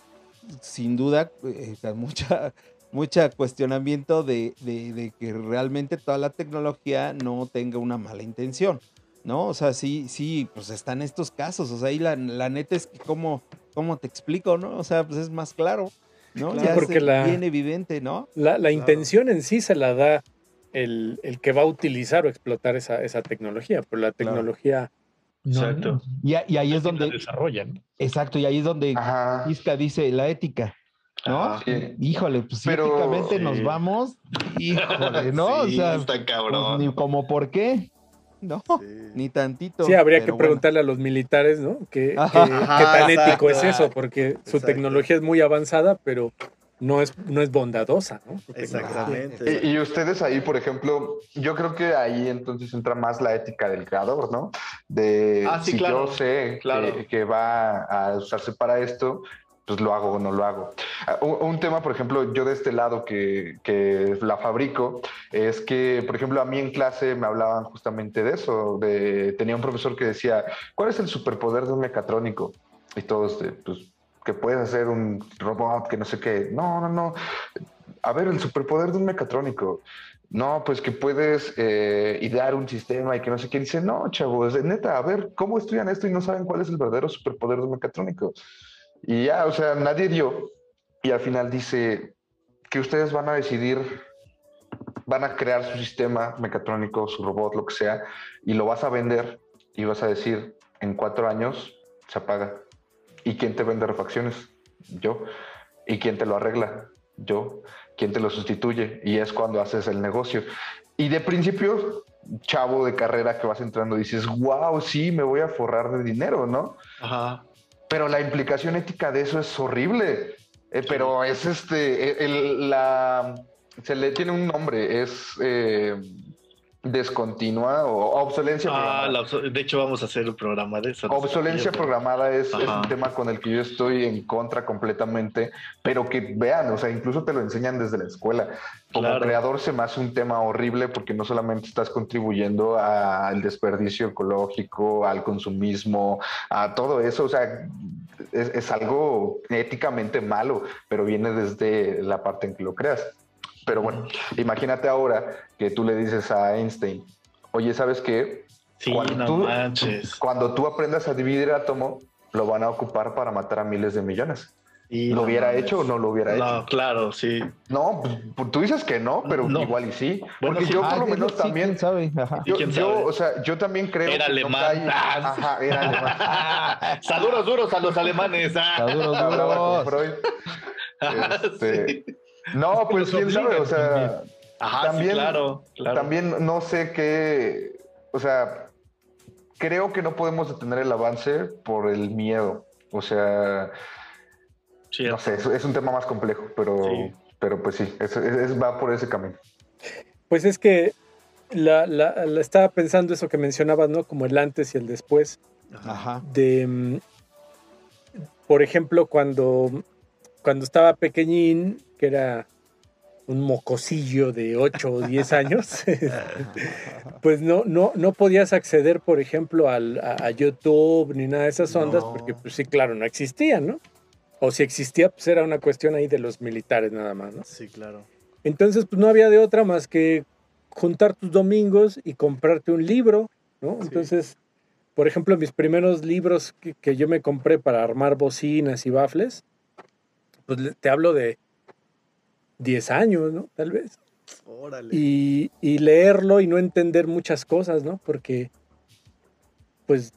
sin duda eh, mucha, mucha cuestionamiento de, de- de que realmente toda la tecnología no tenga una mala intención. ¿No? O sea, sí, sí, pues están estos casos. O sea, ahí la, la neta es que cómo, cómo te explico, ¿no? O sea, pues es más claro, ¿no? Claro, ya porque es la- bien evidente, ¿no? La, la Claro. intención en sí se la da el, el que va a utilizar o explotar esa, esa tecnología, pero la Claro. tecnología no. Exacto. Y, a- y ahí es La donde, desarrollan. exacto, y ahí es donde. Isca dice la ética, ¿no? Sí. Híjole, pues Pero- éticamente nos Sí. vamos, híjole, ¿no? Sí, o sea, está pues, ni como por qué, no, Sí. ni tantito. Sí, habría que bueno. preguntarle a los militares, ¿no? ¿Qué, qué- Ajá. qué Ajá, tan exacto. ético es eso? Porque su tecnología es muy avanzada, pero no es, no es bondadosa, ¿no? Exactamente. Y, y ustedes ahí, por ejemplo, yo creo que ahí entonces entra más la ética del creador, ¿no? De Ah, sí, si claro, yo sé claro. que, que va a usarse para esto, pues lo hago o no lo hago. Ah, Un, tema, por ejemplo, yo de este lado que, la fabrico, es que, por ejemplo, a mí en clase me hablaban justamente de eso, tenía un profesor que decía, ¿cuál es el superpoder de un mecatrónico? Y todos, pues, que puedes hacer un robot, que no sé qué. No, no, no. A ver, el superpoder de un mecatrónico. No, pues que puedes eh, idear un sistema y que no sé qué. Dice, no, chavos, neta, a ver, ¿cómo estudian esto y no saben cuál es el verdadero superpoder de un mecatrónico? Y ya, o sea, nadie dio. Y al final dice que ustedes van a decidir, van a crear su sistema mecatrónico, su robot, lo que sea, y lo vas a vender y vas a decir, en cuatro años se apaga. ¿Y quién te vende refacciones? Yo. ¿Y quién te lo arregla? Yo. ¿Quién te lo sustituye? Y es cuando haces el negocio. Y de principio, chavo de carrera que vas entrando, dices, wow, sí, me voy a forrar de dinero, ¿no? Ajá. Pero la implicación ética de eso es horrible. Eh, pero es este, el- el- la, se le tiene un nombre, es eh, descontinua o obsolencia. Ah, programada. la de hecho, vamos a hacer un programa de eso. Obsolencia programada es, un tema con el que yo estoy en contra completamente, pero que vean, o sea, incluso te lo enseñan desde la escuela. Como Claro. creador se me hace un tema horrible porque no solamente estás contribuyendo al desperdicio ecológico, al consumismo, a todo eso, o sea, es, es algo éticamente malo, pero viene desde la parte en que lo creas. Pero bueno, imagínate ahora que tú le dices a Einstein, oye, ¿sabes qué? Sí, Cuando no tú- manches. Cuando tú aprendas a dividir átomo, lo van a ocupar para matar a miles de millones. ¿Lo no hubiera mames. hecho o no lo hubiera No, hecho? claro, sí. No, pues, tú dices que no, pero No. igual y sí. Bueno, Porque sí. yo por Ah, lo menos sí, también, quién sabe, ajá. yo, ¿Quién yo, sabe? o sea, yo también creo Era que no alemán. Ah. Ajá, era alemán. Saludos duros a los alemanes. ah. Con duros. Freud. Este, Sí. No, pues quién sabe, o sea, Ajá, sí, también- claro, claro. también no sé qué, o sea, creo que no podemos detener el avance por el miedo. O sea, Sí, no sé, es, es un tema más complejo, pero, Sí. pero pues sí, es- es- es- va por ese camino. Pues es que la, la- la estaba pensando eso que mencionabas, ¿no? Como el antes y el después. Ajá. de, mm, por ejemplo, cuando, cuando estaba pequeñín, que era un mocosillo de 8 o 10 años, pues no, no, no podías acceder, por ejemplo, al, a, a YouTube ni nada de esas ondas, No. porque pues sí, claro, no existían, ¿no? O si existía, pues era una cuestión ahí de los militares nada más, ¿no? Sí, claro. Entonces, pues no había de otra más que juntar tus domingos y comprarte un libro, ¿no? Sí. Entonces, por ejemplo, mis primeros libros que, que yo me compré para armar bocinas y bafles, pues te hablo de 10 años, ¿no? Tal vez. Órale. Y, y leerlo y no entender muchas cosas, ¿no? Porque pues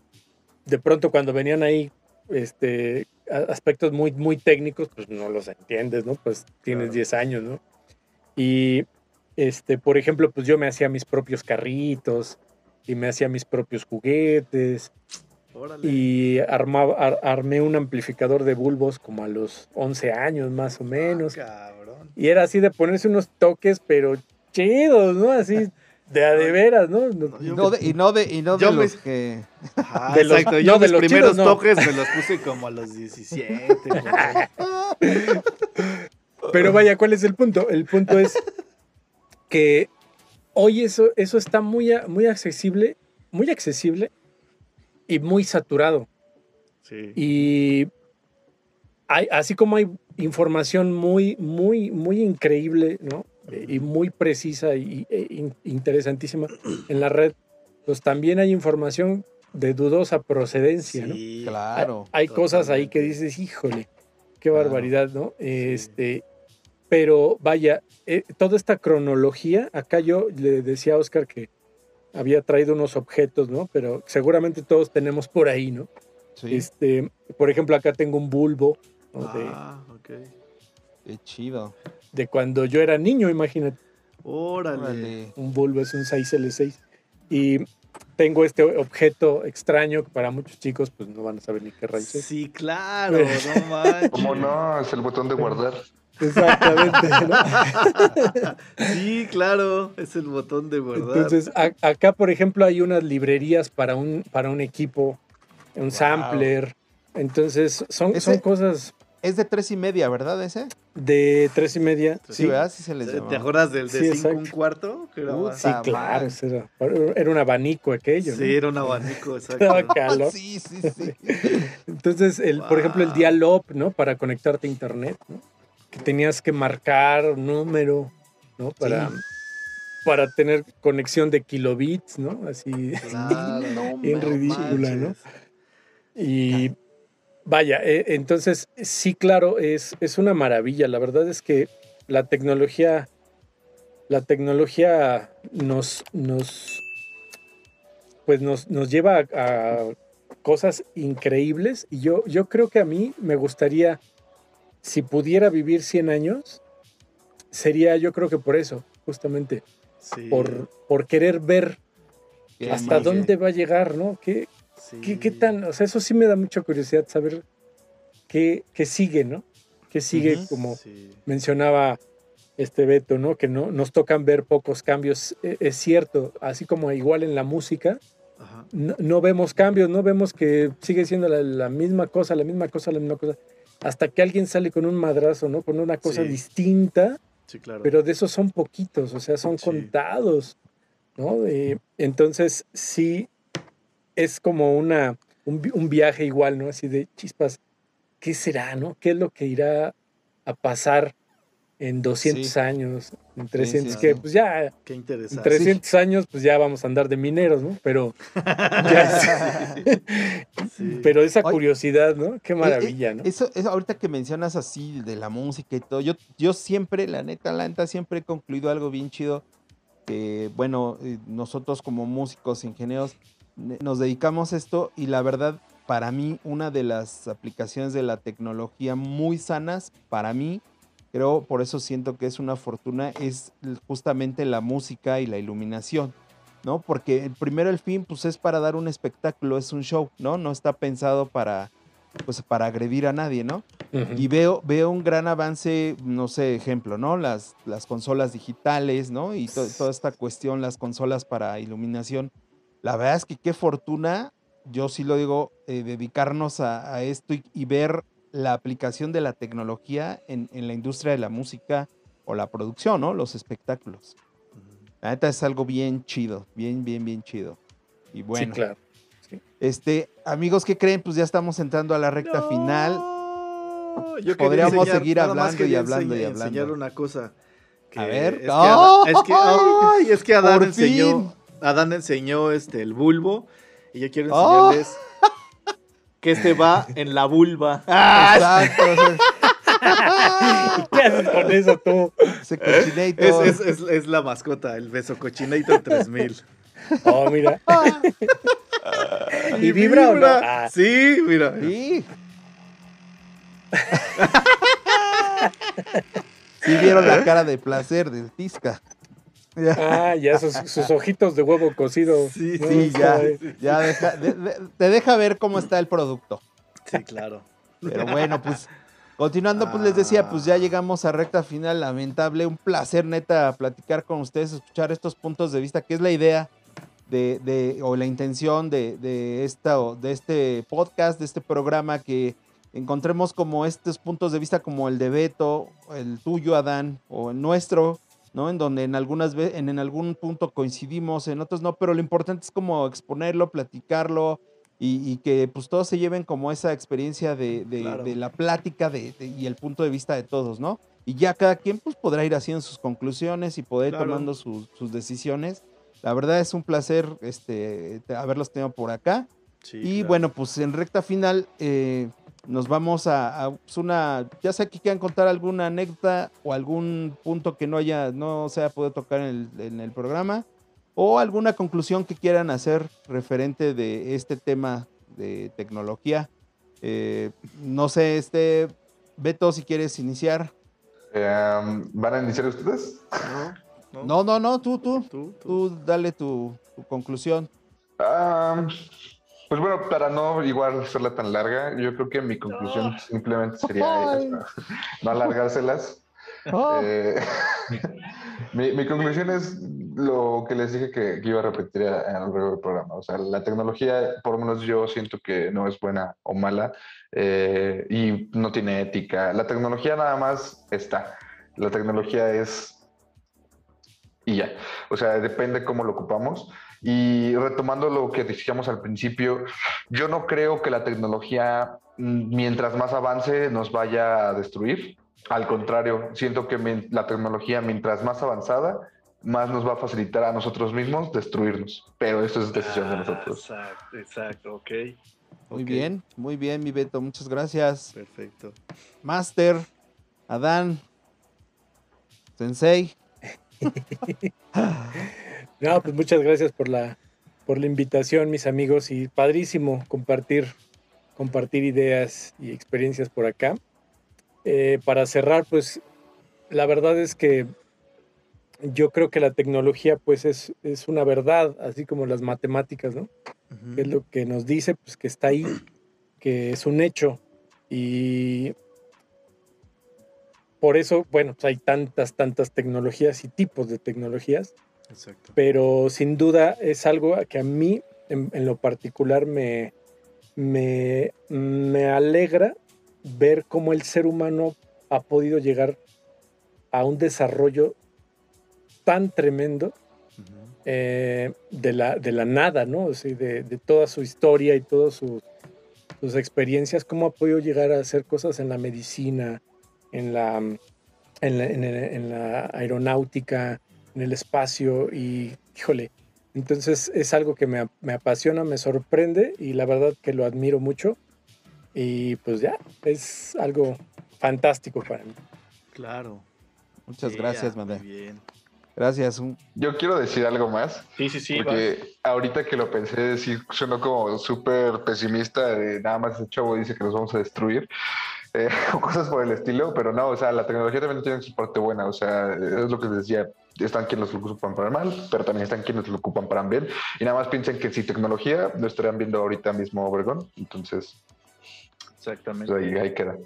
de pronto cuando venían ahí este, aspectos muy, muy técnicos, pues no los entiendes, ¿no? Pues tienes Claro. 10 años, ¿no? Y, este, por ejemplo, pues yo me hacía mis propios carritos y me hacía mis propios juguetes Órale. y armaba, ar- armé un amplificador de bulbos como a los 11 años más o menos. Ah, cabrón. Y era así de ponerse unos toques, pero chidos, ¿no? Así de a de veras, ¿no? Y no de, y no de, y no de Yo me- los que... Ajá, De los- exacto. no, Yo de mis los primeros chidos, no. toques me los puse como a los 17. por ahí. Pero vaya, ¿cuál es el punto? El punto es que hoy eso, eso está muy, muy accesible, muy accesible y muy saturado. Sí. Y hay, así como hay información muy, muy, muy increíble, ¿no? Eh, Y muy precisa y e in- interesantísima en la red, pues también hay información de dudosa procedencia, ¿no? Claro. Hay cosas ahí que dices, híjole, qué Claro. barbaridad, ¿no? Este, pero vaya, eh, toda esta cronología, acá yo le decía a Oscar que había traído unos objetos, ¿no? Pero seguramente todos tenemos por ahí, ¿no? Sí, Este, por ejemplo, acá tengo un bulbo ¿no? de, Ah, ok. qué chido. de cuando yo era niño, imagínate. Órale. Órale. Un bulbo es un 6L6. Y tengo este objeto extraño que para muchos chicos pues no van a saber ni qué rayos es. Sí, claro, no manches. ¿Cómo no? Es el botón de guardar. Exactamente, ¿no? Sí, claro, es el botón de guardar. Entonces, a- acá, por ejemplo, hay unas librerías para un, para un equipo, un Wow. sampler. Entonces, son, Ese- son cosas Es de tres y media, ¿verdad ese? de tres y media. Sí, Sí, ¿verdad? Sí se les ¿Te, llama. te acuerdas del de Sí, 5 un cuarto? Más- sí, claro. Era, era un abanico aquello. Sí, ¿no? era un abanico, exacto. calor. Sí, sí, sí. Entonces, el, por ejemplo, el dial-up, ¿no? Para conectarte a internet, ¿no? Que tenías que marcar un número, ¿no? Para, Sí. para tener conexión de kilobits, ¿no? Así. Claro. No Bien No ridícula, ¿no? Y vaya, eh, entonces sí, claro, es, es una maravilla. La verdad es que la tecnología, la tecnología nos, nos, pues nos, nos lleva a, a cosas increíbles. Y yo, yo creo que a mí me gustaría, si pudiera vivir 100 años, sería yo creo que por eso, justamente, Sí, por, por querer ver Qué hasta magia. dónde va a llegar, ¿no? ¿Qué, sí. ¿Qué, qué tan? O sea, eso sí me da mucha curiosidad saber qué, qué sigue, ¿no? ¿Qué sigue, como Sí. mencionaba este Beto, ¿no? Que no nos tocan ver pocos cambios. E- Es cierto, así como igual en la música, Ajá. no, no vemos cambios, no vemos que sigue siendo la, la misma cosa, la misma cosa, la misma cosa. Hasta que alguien sale con un madrazo, ¿no? Con una cosa Sí. distinta, Sí, claro. pero de esos son poquitos, o sea, son Sí. contados, ¿no? Eh, entonces, sí, es como una, un, un viaje igual, ¿no? Así de chispas, ¿qué será, no? ¿Qué es lo que irá a pasar en 200 Sí. años, en 300? sí, que sí. pues ya, Qué en interesante. 300 años, pues ya vamos a andar de mineros, ¿no? Pero, ya pero esa Oye, curiosidad, ¿no? Qué Eh, maravilla, eh, ¿no? Eso, eso ahorita que mencionas así de la música y todo, yo, yo siempre, la neta, la neta, siempre he concluido algo bien chido. Que, bueno, eh, nosotros como músicos, ingenieros, nos dedicamos a esto y la verdad, para mí, una de las aplicaciones de la tecnología muy sanas, para mí, creo, por eso siento que es una fortuna, es justamente la música y la iluminación. ¿no? Porque el- primero el fin, pues es para dar un espectáculo, es un show, ¿no? No está pensado para, pues, para agredir a nadie, ¿no? Ujú. Y veo, veo un gran avance, no sé, ejemplo, ¿no? Las, las consolas digitales, ¿no? Y to- toda esta cuestión, las consolas para iluminación. La verdad es que qué fortuna, yo sí lo digo, eh, dedicarnos a, a esto y, y ver la aplicación de la tecnología en, en la industria de la música o la producción, ¿no? Los espectáculos. La neta es algo bien chido, bien, bien, bien chido. Y bueno, sí, claro. este, amigos, ¿qué creen? Pues ya estamos entrando a la recta final. No, yo quería Podríamos seguir nada más hablando y hablando y enseñar- hablando. enseñar una cosa. que A ver. Es que, ¡Oh! Adán, es que, ay, es que Adán enseñó. fin. Adán enseñó este, el bulbo. Y yo quiero ¡Oh! Que este va en la vulva. ¡Ah! Exacto, ¿Qué haces con eso tú? ese Es, cochinator. es, es, es la mascota, el beso cochinator 3000. Oh, mira. ¿Y vibra o no? Ah. Sí, mira. Sí. Sí vieron la cara de placer del Tisca. Ah, ya sus, sus ojitos de huevo cocido. Sí, No, Sí, ya, ya deja- de- de- te deja ver cómo está el producto. Sí, claro. Pero bueno, pues continuando, pues les decía, pues ya llegamos a recta final, lamentable, un placer neta platicar con ustedes, escuchar estos puntos de vista, que es la idea de, de- o la intención de, de esta, de este podcast, de este programa, que encontremos como estos puntos de vista como el de Beto, el tuyo, Adán, o el nuestro, ¿no? En donde en algunas en, en algún punto coincidimos, en otros no, pero lo importante es como exponerlo, platicarlo, y, y que pues todos se lleven como esa experiencia de, de- Claro. de la plática de, y el punto de vista de todos, ¿no? Y ya cada quien pues podrá ir haciendo sus conclusiones y poder ir Claro. tomando sus- sus decisiones. La verdad es un placer este, te- haberlos tenido por acá. Sí, y claro. bueno, pues en recta final eh, nos vamos a, a, pues, una, ya sea que quieran contar alguna anécdota o algún punto que no haya, no se haya podido tocar en el, en el programa, o alguna conclusión que quieran hacer referente de este tema de tecnología. Eh, no sé, este, Beto, si quieres iniciar. Eh, ¿Van a iniciar ustedes? ¿No? No, no, no, tú, tú, Tú, tú. tú dale tu, tu conclusión. Ah, pues bueno, para no igual hacerla tan larga, yo creo que mi conclusión simplemente sería esa, no alargárselas. Ah, Eh, mi, mi conclusión es lo que les dije que, que iba a repetir a, a lo largo del programa. O sea, la tecnología, por lo menos yo siento que no es buena o mala eh, y no tiene ética. La tecnología nada más está. La tecnología es y ya. O sea, depende cómo lo ocupamos. Y retomando lo que decíamos al principio, yo no creo que la tecnología, mm, mientras más avance, nos vaya a destruir. Al contrario, siento que la tecnología, mientras más avanzada, más nos va a facilitar a nosotros mismos destruirnos. Pero eso es decisión de Ah, nosotros. Exacto, exacto, ok. muy bien, muy bien, mi Beto, muchas gracias. Perfecto. Master, Adán, Sensei. No, pues muchas gracias por la, por la invitación, mis amigos, y padrísimo compartir, compartir ideas y experiencias por acá. Eh, para cerrar, pues la verdad es que yo creo que la tecnología pues es, es una verdad, así como las matemáticas, ¿no? Que es lo que nos dice, pues que está ahí, que es un hecho. Y por eso, bueno, pues, hay tantas, tantas tecnologías y tipos de tecnologías, Exacto. pero sin duda es algo que a mí, en, en lo particular, me, me, me alegra ver cómo el ser humano ha podido llegar a un desarrollo tan tremendo eh, de, la, de la nada, ¿no? O sea, de, de toda su historia y todas sus, sus experiencias, cómo ha podido llegar a hacer cosas en la medicina, en la, en la, en la aeronáutica, en el espacio y, híjole, entonces es algo que me, me apasiona, me sorprende y la verdad que lo admiro mucho y pues ya, es algo fantástico para mí. Claro. Muchas Yeah, gracias, muy Madre. bien. Gracias. un- Yo quiero decir algo más. Sí, sí, sí. Porque ahorita que lo pensé, sí sonó como súper pesimista, de nada más ese chavo dice que nos vamos a destruir, eh, o cosas por el estilo, pero no, o sea, la tecnología también tiene su parte buena, o sea, es lo que decía, están quienes lo ocupan para el mal, pero también están quienes lo ocupan para bien, y nada más piensen que si tecnología, lo estarían viendo ahorita mismo Obregón, entonces, Exactamente. pues ahí, ahí queda.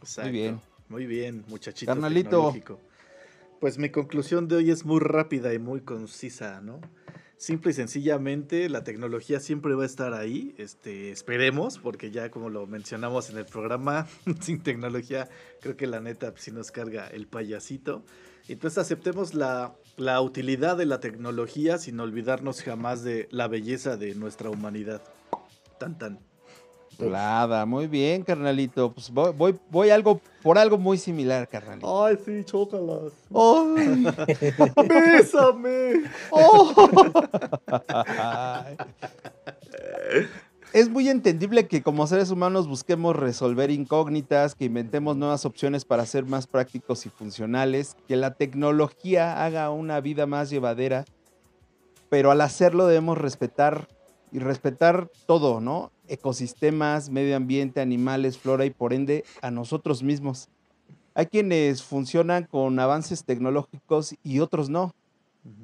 Exacto. bien. Muy bien, muchachito. Carnalito. Pues mi conclusión de hoy es muy rápida y muy concisa, ¿no? Simple y sencillamente, la tecnología siempre va a estar ahí, este, esperemos, porque ya como lo mencionamos en el programa, sin tecnología, creo que la neta sí nos carga el payasito. Entonces aceptemos la, la utilidad de la tecnología sin olvidarnos jamás de la belleza de nuestra humanidad. Tan tan. Chulada, muy bien, carnalito. Pues voy, voy, voy algo por algo muy similar, carnalito. Ay, sí, chócalas. ¡Ay! Bésame. Ay. Es muy entendible que como seres humanos busquemos resolver incógnitas, que inventemos nuevas opciones para ser más prácticos y funcionales, que la tecnología haga una vida más llevadera, pero al hacerlo debemos respetar y respetar todo, ¿no? Ecosistemas, medio ambiente, animales, flora y por ende a nosotros mismos. Hay quienes funcionan con avances tecnológicos y otros no.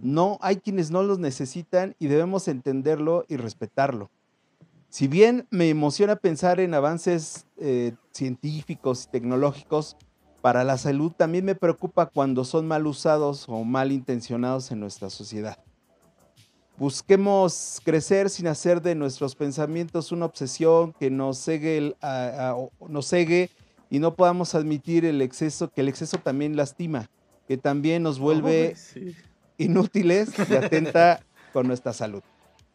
No, hay quienes no los necesitan y debemos entenderlo y respetarlo. Si bien me emociona pensar en avances eh, científicos y tecnológicos para la salud, también me preocupa cuando son mal usados o mal intencionados en nuestra sociedad. Busquemos crecer sin hacer de nuestros pensamientos una obsesión que nos cegue, nos cegue y no podamos admitir el exceso, que el exceso también lastima, que también nos vuelve inútiles y atenta con nuestra salud.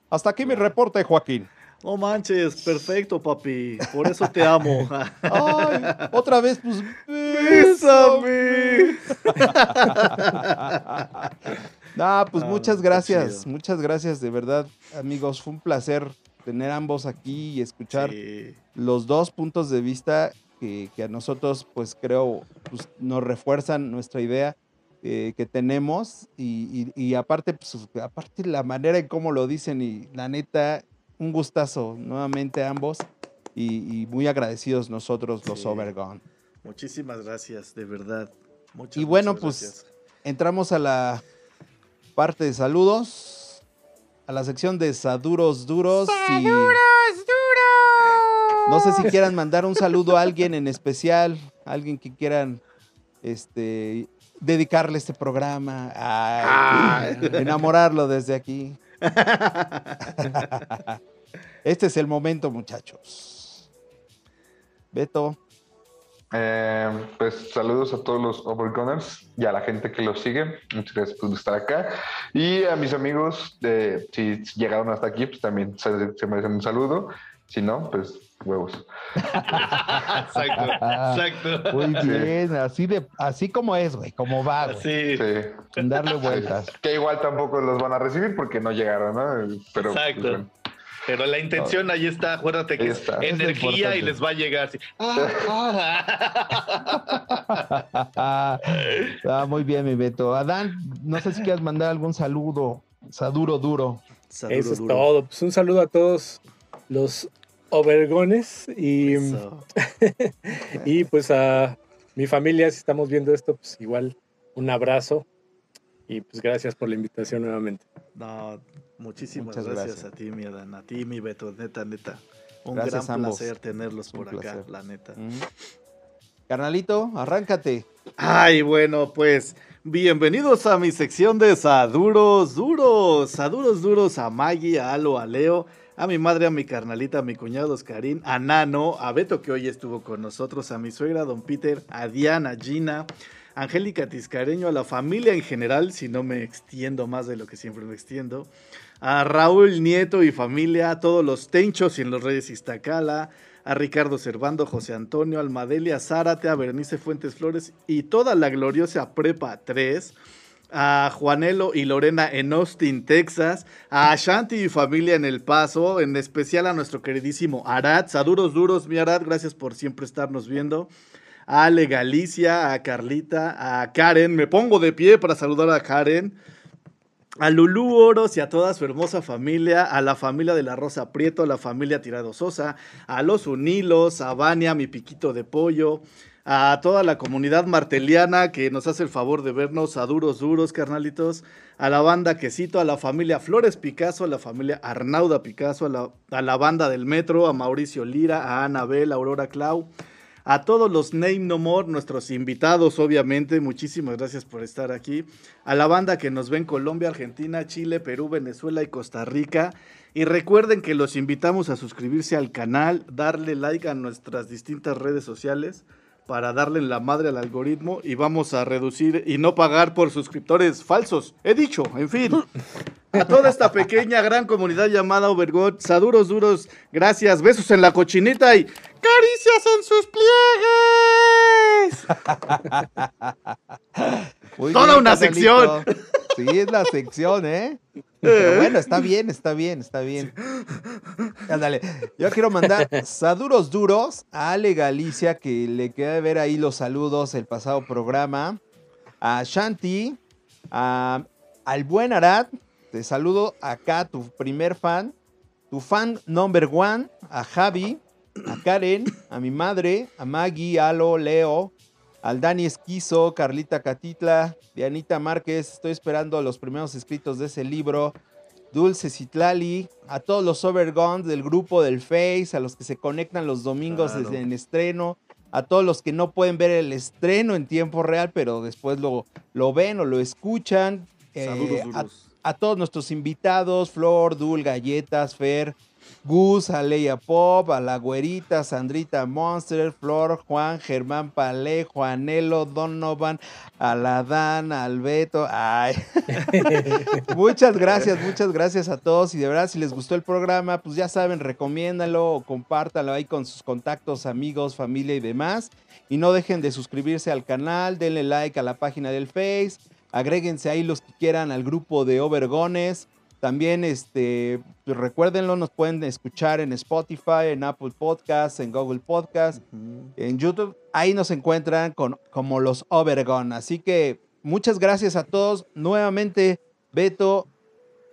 Hasta aquí mi reporte, Joaquín. No manches, perfecto, papi. Por eso te amo. Ay, otra vez, pues. ¡Bésame! no, pues ah, muchas gracias. Muchas gracias, de verdad, amigos. Fue un placer tener ambos aquí y escuchar los dos puntos de vista que, a nosotros, pues creo, pues, nos refuerzan nuestra idea. Eh, que tenemos y, y, aparte, pues, aparte la manera en cómo lo dicen y la neta, un gustazo nuevamente ambos y, muy agradecidos nosotros los Overgone. Muchísimas gracias, de verdad. y bueno, pues entramos a la parte de saludos, a la sección de Saduros Duros. ¡Saduros Duros! No sé si quieran mandar un saludo a alguien en especial, alguien que quieran este, dedicarle este programa, enamorarlo desde aquí. este es el momento, muchachos. Beto. Eh, pues saludos a todos los Overgunners y a la gente que los sigue. Muchas gracias por estar acá. Y a mis amigos, de, si llegaron hasta aquí, pues también se, merecen un saludo. Si no, pues huevos. exacto, exacto. Muy bien, así de, así como es, güey, como va, güey. Sí. Darle vueltas. Que igual tampoco los van a recibir porque no llegaron, ¿no? Pero, pues, exacto. Pero la intención ahí está, acuérdate que es energía y les va a llegar así. Ah, muy bien, mi Beto. Adán, no sé si quieres mandar algún saludo. Saduro duro. Eso es todo. Pues un saludo a todos los Obergones y, y pues a mi familia, si estamos viendo esto, pues igual un abrazo y pues gracias por la invitación nuevamente. No, muchísimas gracias, a ti, mi Adán, a ti, mi Beto, neta, neta. Un gran placer tenerlos por acá, la neta. Carnalito, arráncate. Ay, bueno, pues bienvenidos a mi sección de Saduros Duros. Saduros Duros a Maggie, a Alo, a Leo, a mi madre, a mi carnalita, a mi cuñado Oscarín, a Nano, a Beto que hoy estuvo con nosotros, a mi suegra, Don Peter, a Diana, Gina, Angélica Tiscareño, a la familia en general, si no me extiendo más de lo que siempre me extiendo, a Raúl Nieto y familia, a todos los Tenchos y en los Reyes Iztacala, a Ricardo Servando, José Antonio, Almadelia Zárate, a Bernice Fuentes Flores y toda la gloriosa Prepa 3 a Juanelo y Lorena en Austin, Texas, a Shanti y familia en El Paso, en especial a nuestro queridísimo Arad, Saduros Duros, mi Arad, gracias por siempre estarnos viendo, a Ale Galicia, a Carlita, a Karen. Me pongo de pie para saludar a Karen. A Lulú Oros y a toda su hermosa familia, a la familia de la Rosa Prieto, a la familia Tirado Sosa, a los Unilos, a Vania, mi piquito de pollo, a toda la comunidad marteliana que nos hace el favor de vernos a duros, duros, carnalitos, a la banda Quesito, a la familia Flores Picasso, a la familia Arnauda Picasso, a la, a la banda del Metro, a Mauricio Lira, a Anabel, a Aurora Clau, a todos los Name No More, nuestros invitados, obviamente, muchísimas gracias por estar aquí. A la banda que nos ve en Colombia, Argentina, Chile, Perú, Venezuela y Costa Rica. Y recuerden que los invitamos a suscribirse al canal, darle like a nuestras distintas redes sociales para darle la madre al algoritmo y vamos a reducir y no pagar por suscriptores falsos. He dicho, en fin. A toda esta pequeña gran comunidad llamada Overgot, saduros duros, gracias, besos en la cochinita y caricias en sus pliegues. Toda una sección. Sí, es la sección, ¿eh? Pero bueno, está bien, está bien, está bien. Ándale. Yo quiero mandar saduros duros a Ale Galicia, que le queda ver ahí los saludos el pasado programa. A Shanti, a, al buen Arad, te saludo acá, tu primer fan. tu fan number one, a Javi, a Karen, a mi madre, a Maggie, Alo, Leo, al Dani Esquizo, Carlita Catitla, Dianita Márquez. Estoy esperando los primeros escritos de ese libro. Dulce Citlali, a todos los Overguns del grupo del Face, a los que se conectan los domingos Claro. desde el estreno, a todos los que no pueden ver el estreno en tiempo real, pero después lo, lo ven o lo escuchan. eh, a todos nuestros invitados, Flor, Dul, Galletas, Fer, Gus, Aleia Pop, a la güerita, Sandrita Monster, Flor, Juan, Germán Palé, Juanelo, Donovan, Aladán, Albeto. Ay. muchas gracias, muchas gracias a todos. Y de verdad, si les gustó el programa, pues ya saben, recomiéndalo o compártalo ahí con sus contactos, amigos, familia y demás. Y no dejen de suscribirse al canal, denle like a la página del Face, agréguense ahí los que quieran al grupo de Overgones. También, este, pues recuérdenlo, nos pueden escuchar en Spotify, en Apple Podcasts, en Google Podcasts, en YouTube. Ahí nos encuentran con, como los Overgon. Así que muchas gracias a todos. Nuevamente, Beto,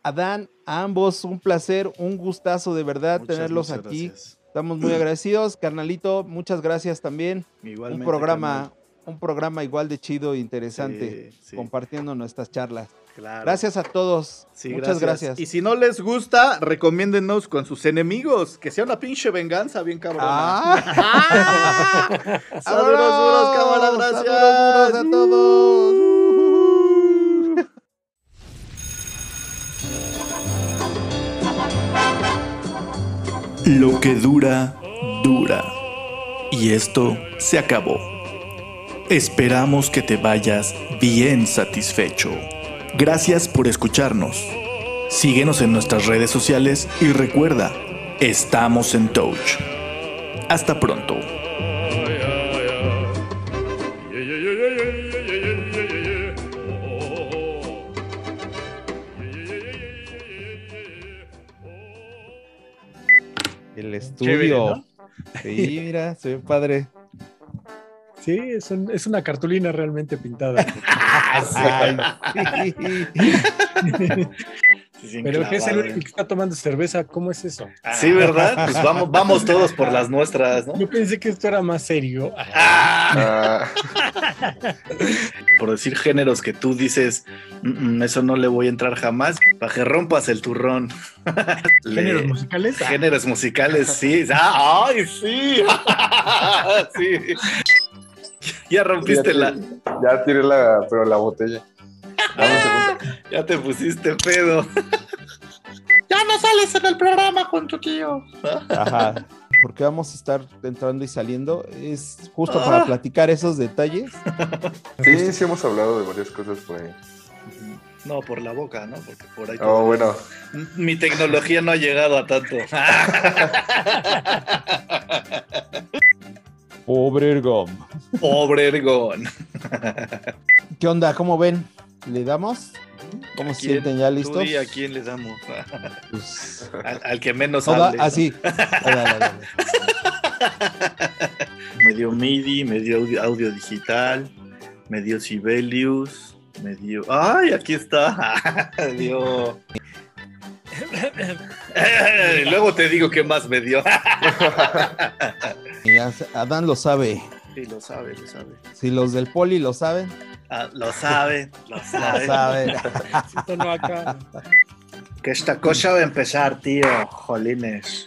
Adán, a ambos, un placer, un gustazo de verdad Muchas, tenerlos muchas aquí. gracias. Estamos muy agradecidos. Carnalito, muchas gracias también. Igualmente, un programa, carnal. un programa igual de chido e interesante, Sí, sí. compartiendo nuestras charlas. Claro. Gracias a todos. Sí, Muchas gracias. Y si no les gusta, recomiéndenos con sus enemigos. Que sea una pinche venganza bien cabrona. ¡Ah! Saludos duros, gracias. ¡Saludos duros a todos! Lo que dura, dura. Y esto se acabó. Esperamos que te vayas bien satisfecho. Gracias por escucharnos. Síguenos en nuestras redes sociales y recuerda, estamos en Touch. Hasta pronto. El estudio. Chévere, ¿no? Sí, mira, se ve padre. Sí, es, un- es una cartulina realmente pintada. Ay, sí. Pero que es el único que está tomando cerveza, ¿cómo es eso? Sí, ¿verdad? Pues vamos, vamos todos por las nuestras, ¿no? Yo pensé que esto era más serio. Ah, Por decir géneros que tú dices, "Mm, mm, eso no le voy a entrar jamás, para que rompas el turrón. Le- ¿Géneros musicales? Géneros musicales, sí. Ah, ¡Ay, sí! sí. Ya rompiste ya, la. ya tiré la, pero la botella. Ya te pusiste pedo. Ya no sales en el programa con tu tío. Ajá. Porque vamos a estar entrando y saliendo. Es justo para platicar esos detalles. Sí, sí hemos hablado de varias cosas por ahí. No, por la boca, ¿no? Porque por ahí. Oh, bueno. Mi tecnología no ha llegado a tanto. Pobre Ergon. ¿Qué onda? ¿Cómo ven? ¿Le damos? ¿Cómo ¿A se quién? sienten ya Tú listos? di a quién le damos. Pues, Al, al que menos toda- hable. ¿no? así. Dale, dale, dale. Me dio MIDI, me dio audio, audio digital, me dio Sibelius, me dio. ¡Ay, aquí está! Me dio. Luego te digo qué más me dio. Y Adán lo sabe. Sí, lo sabe, lo sabe. Si los del poli lo saben, Ah, lo sabe, lo lo sabe. saben. No acá. Que esta cosa va a empezar, tío. Jolines.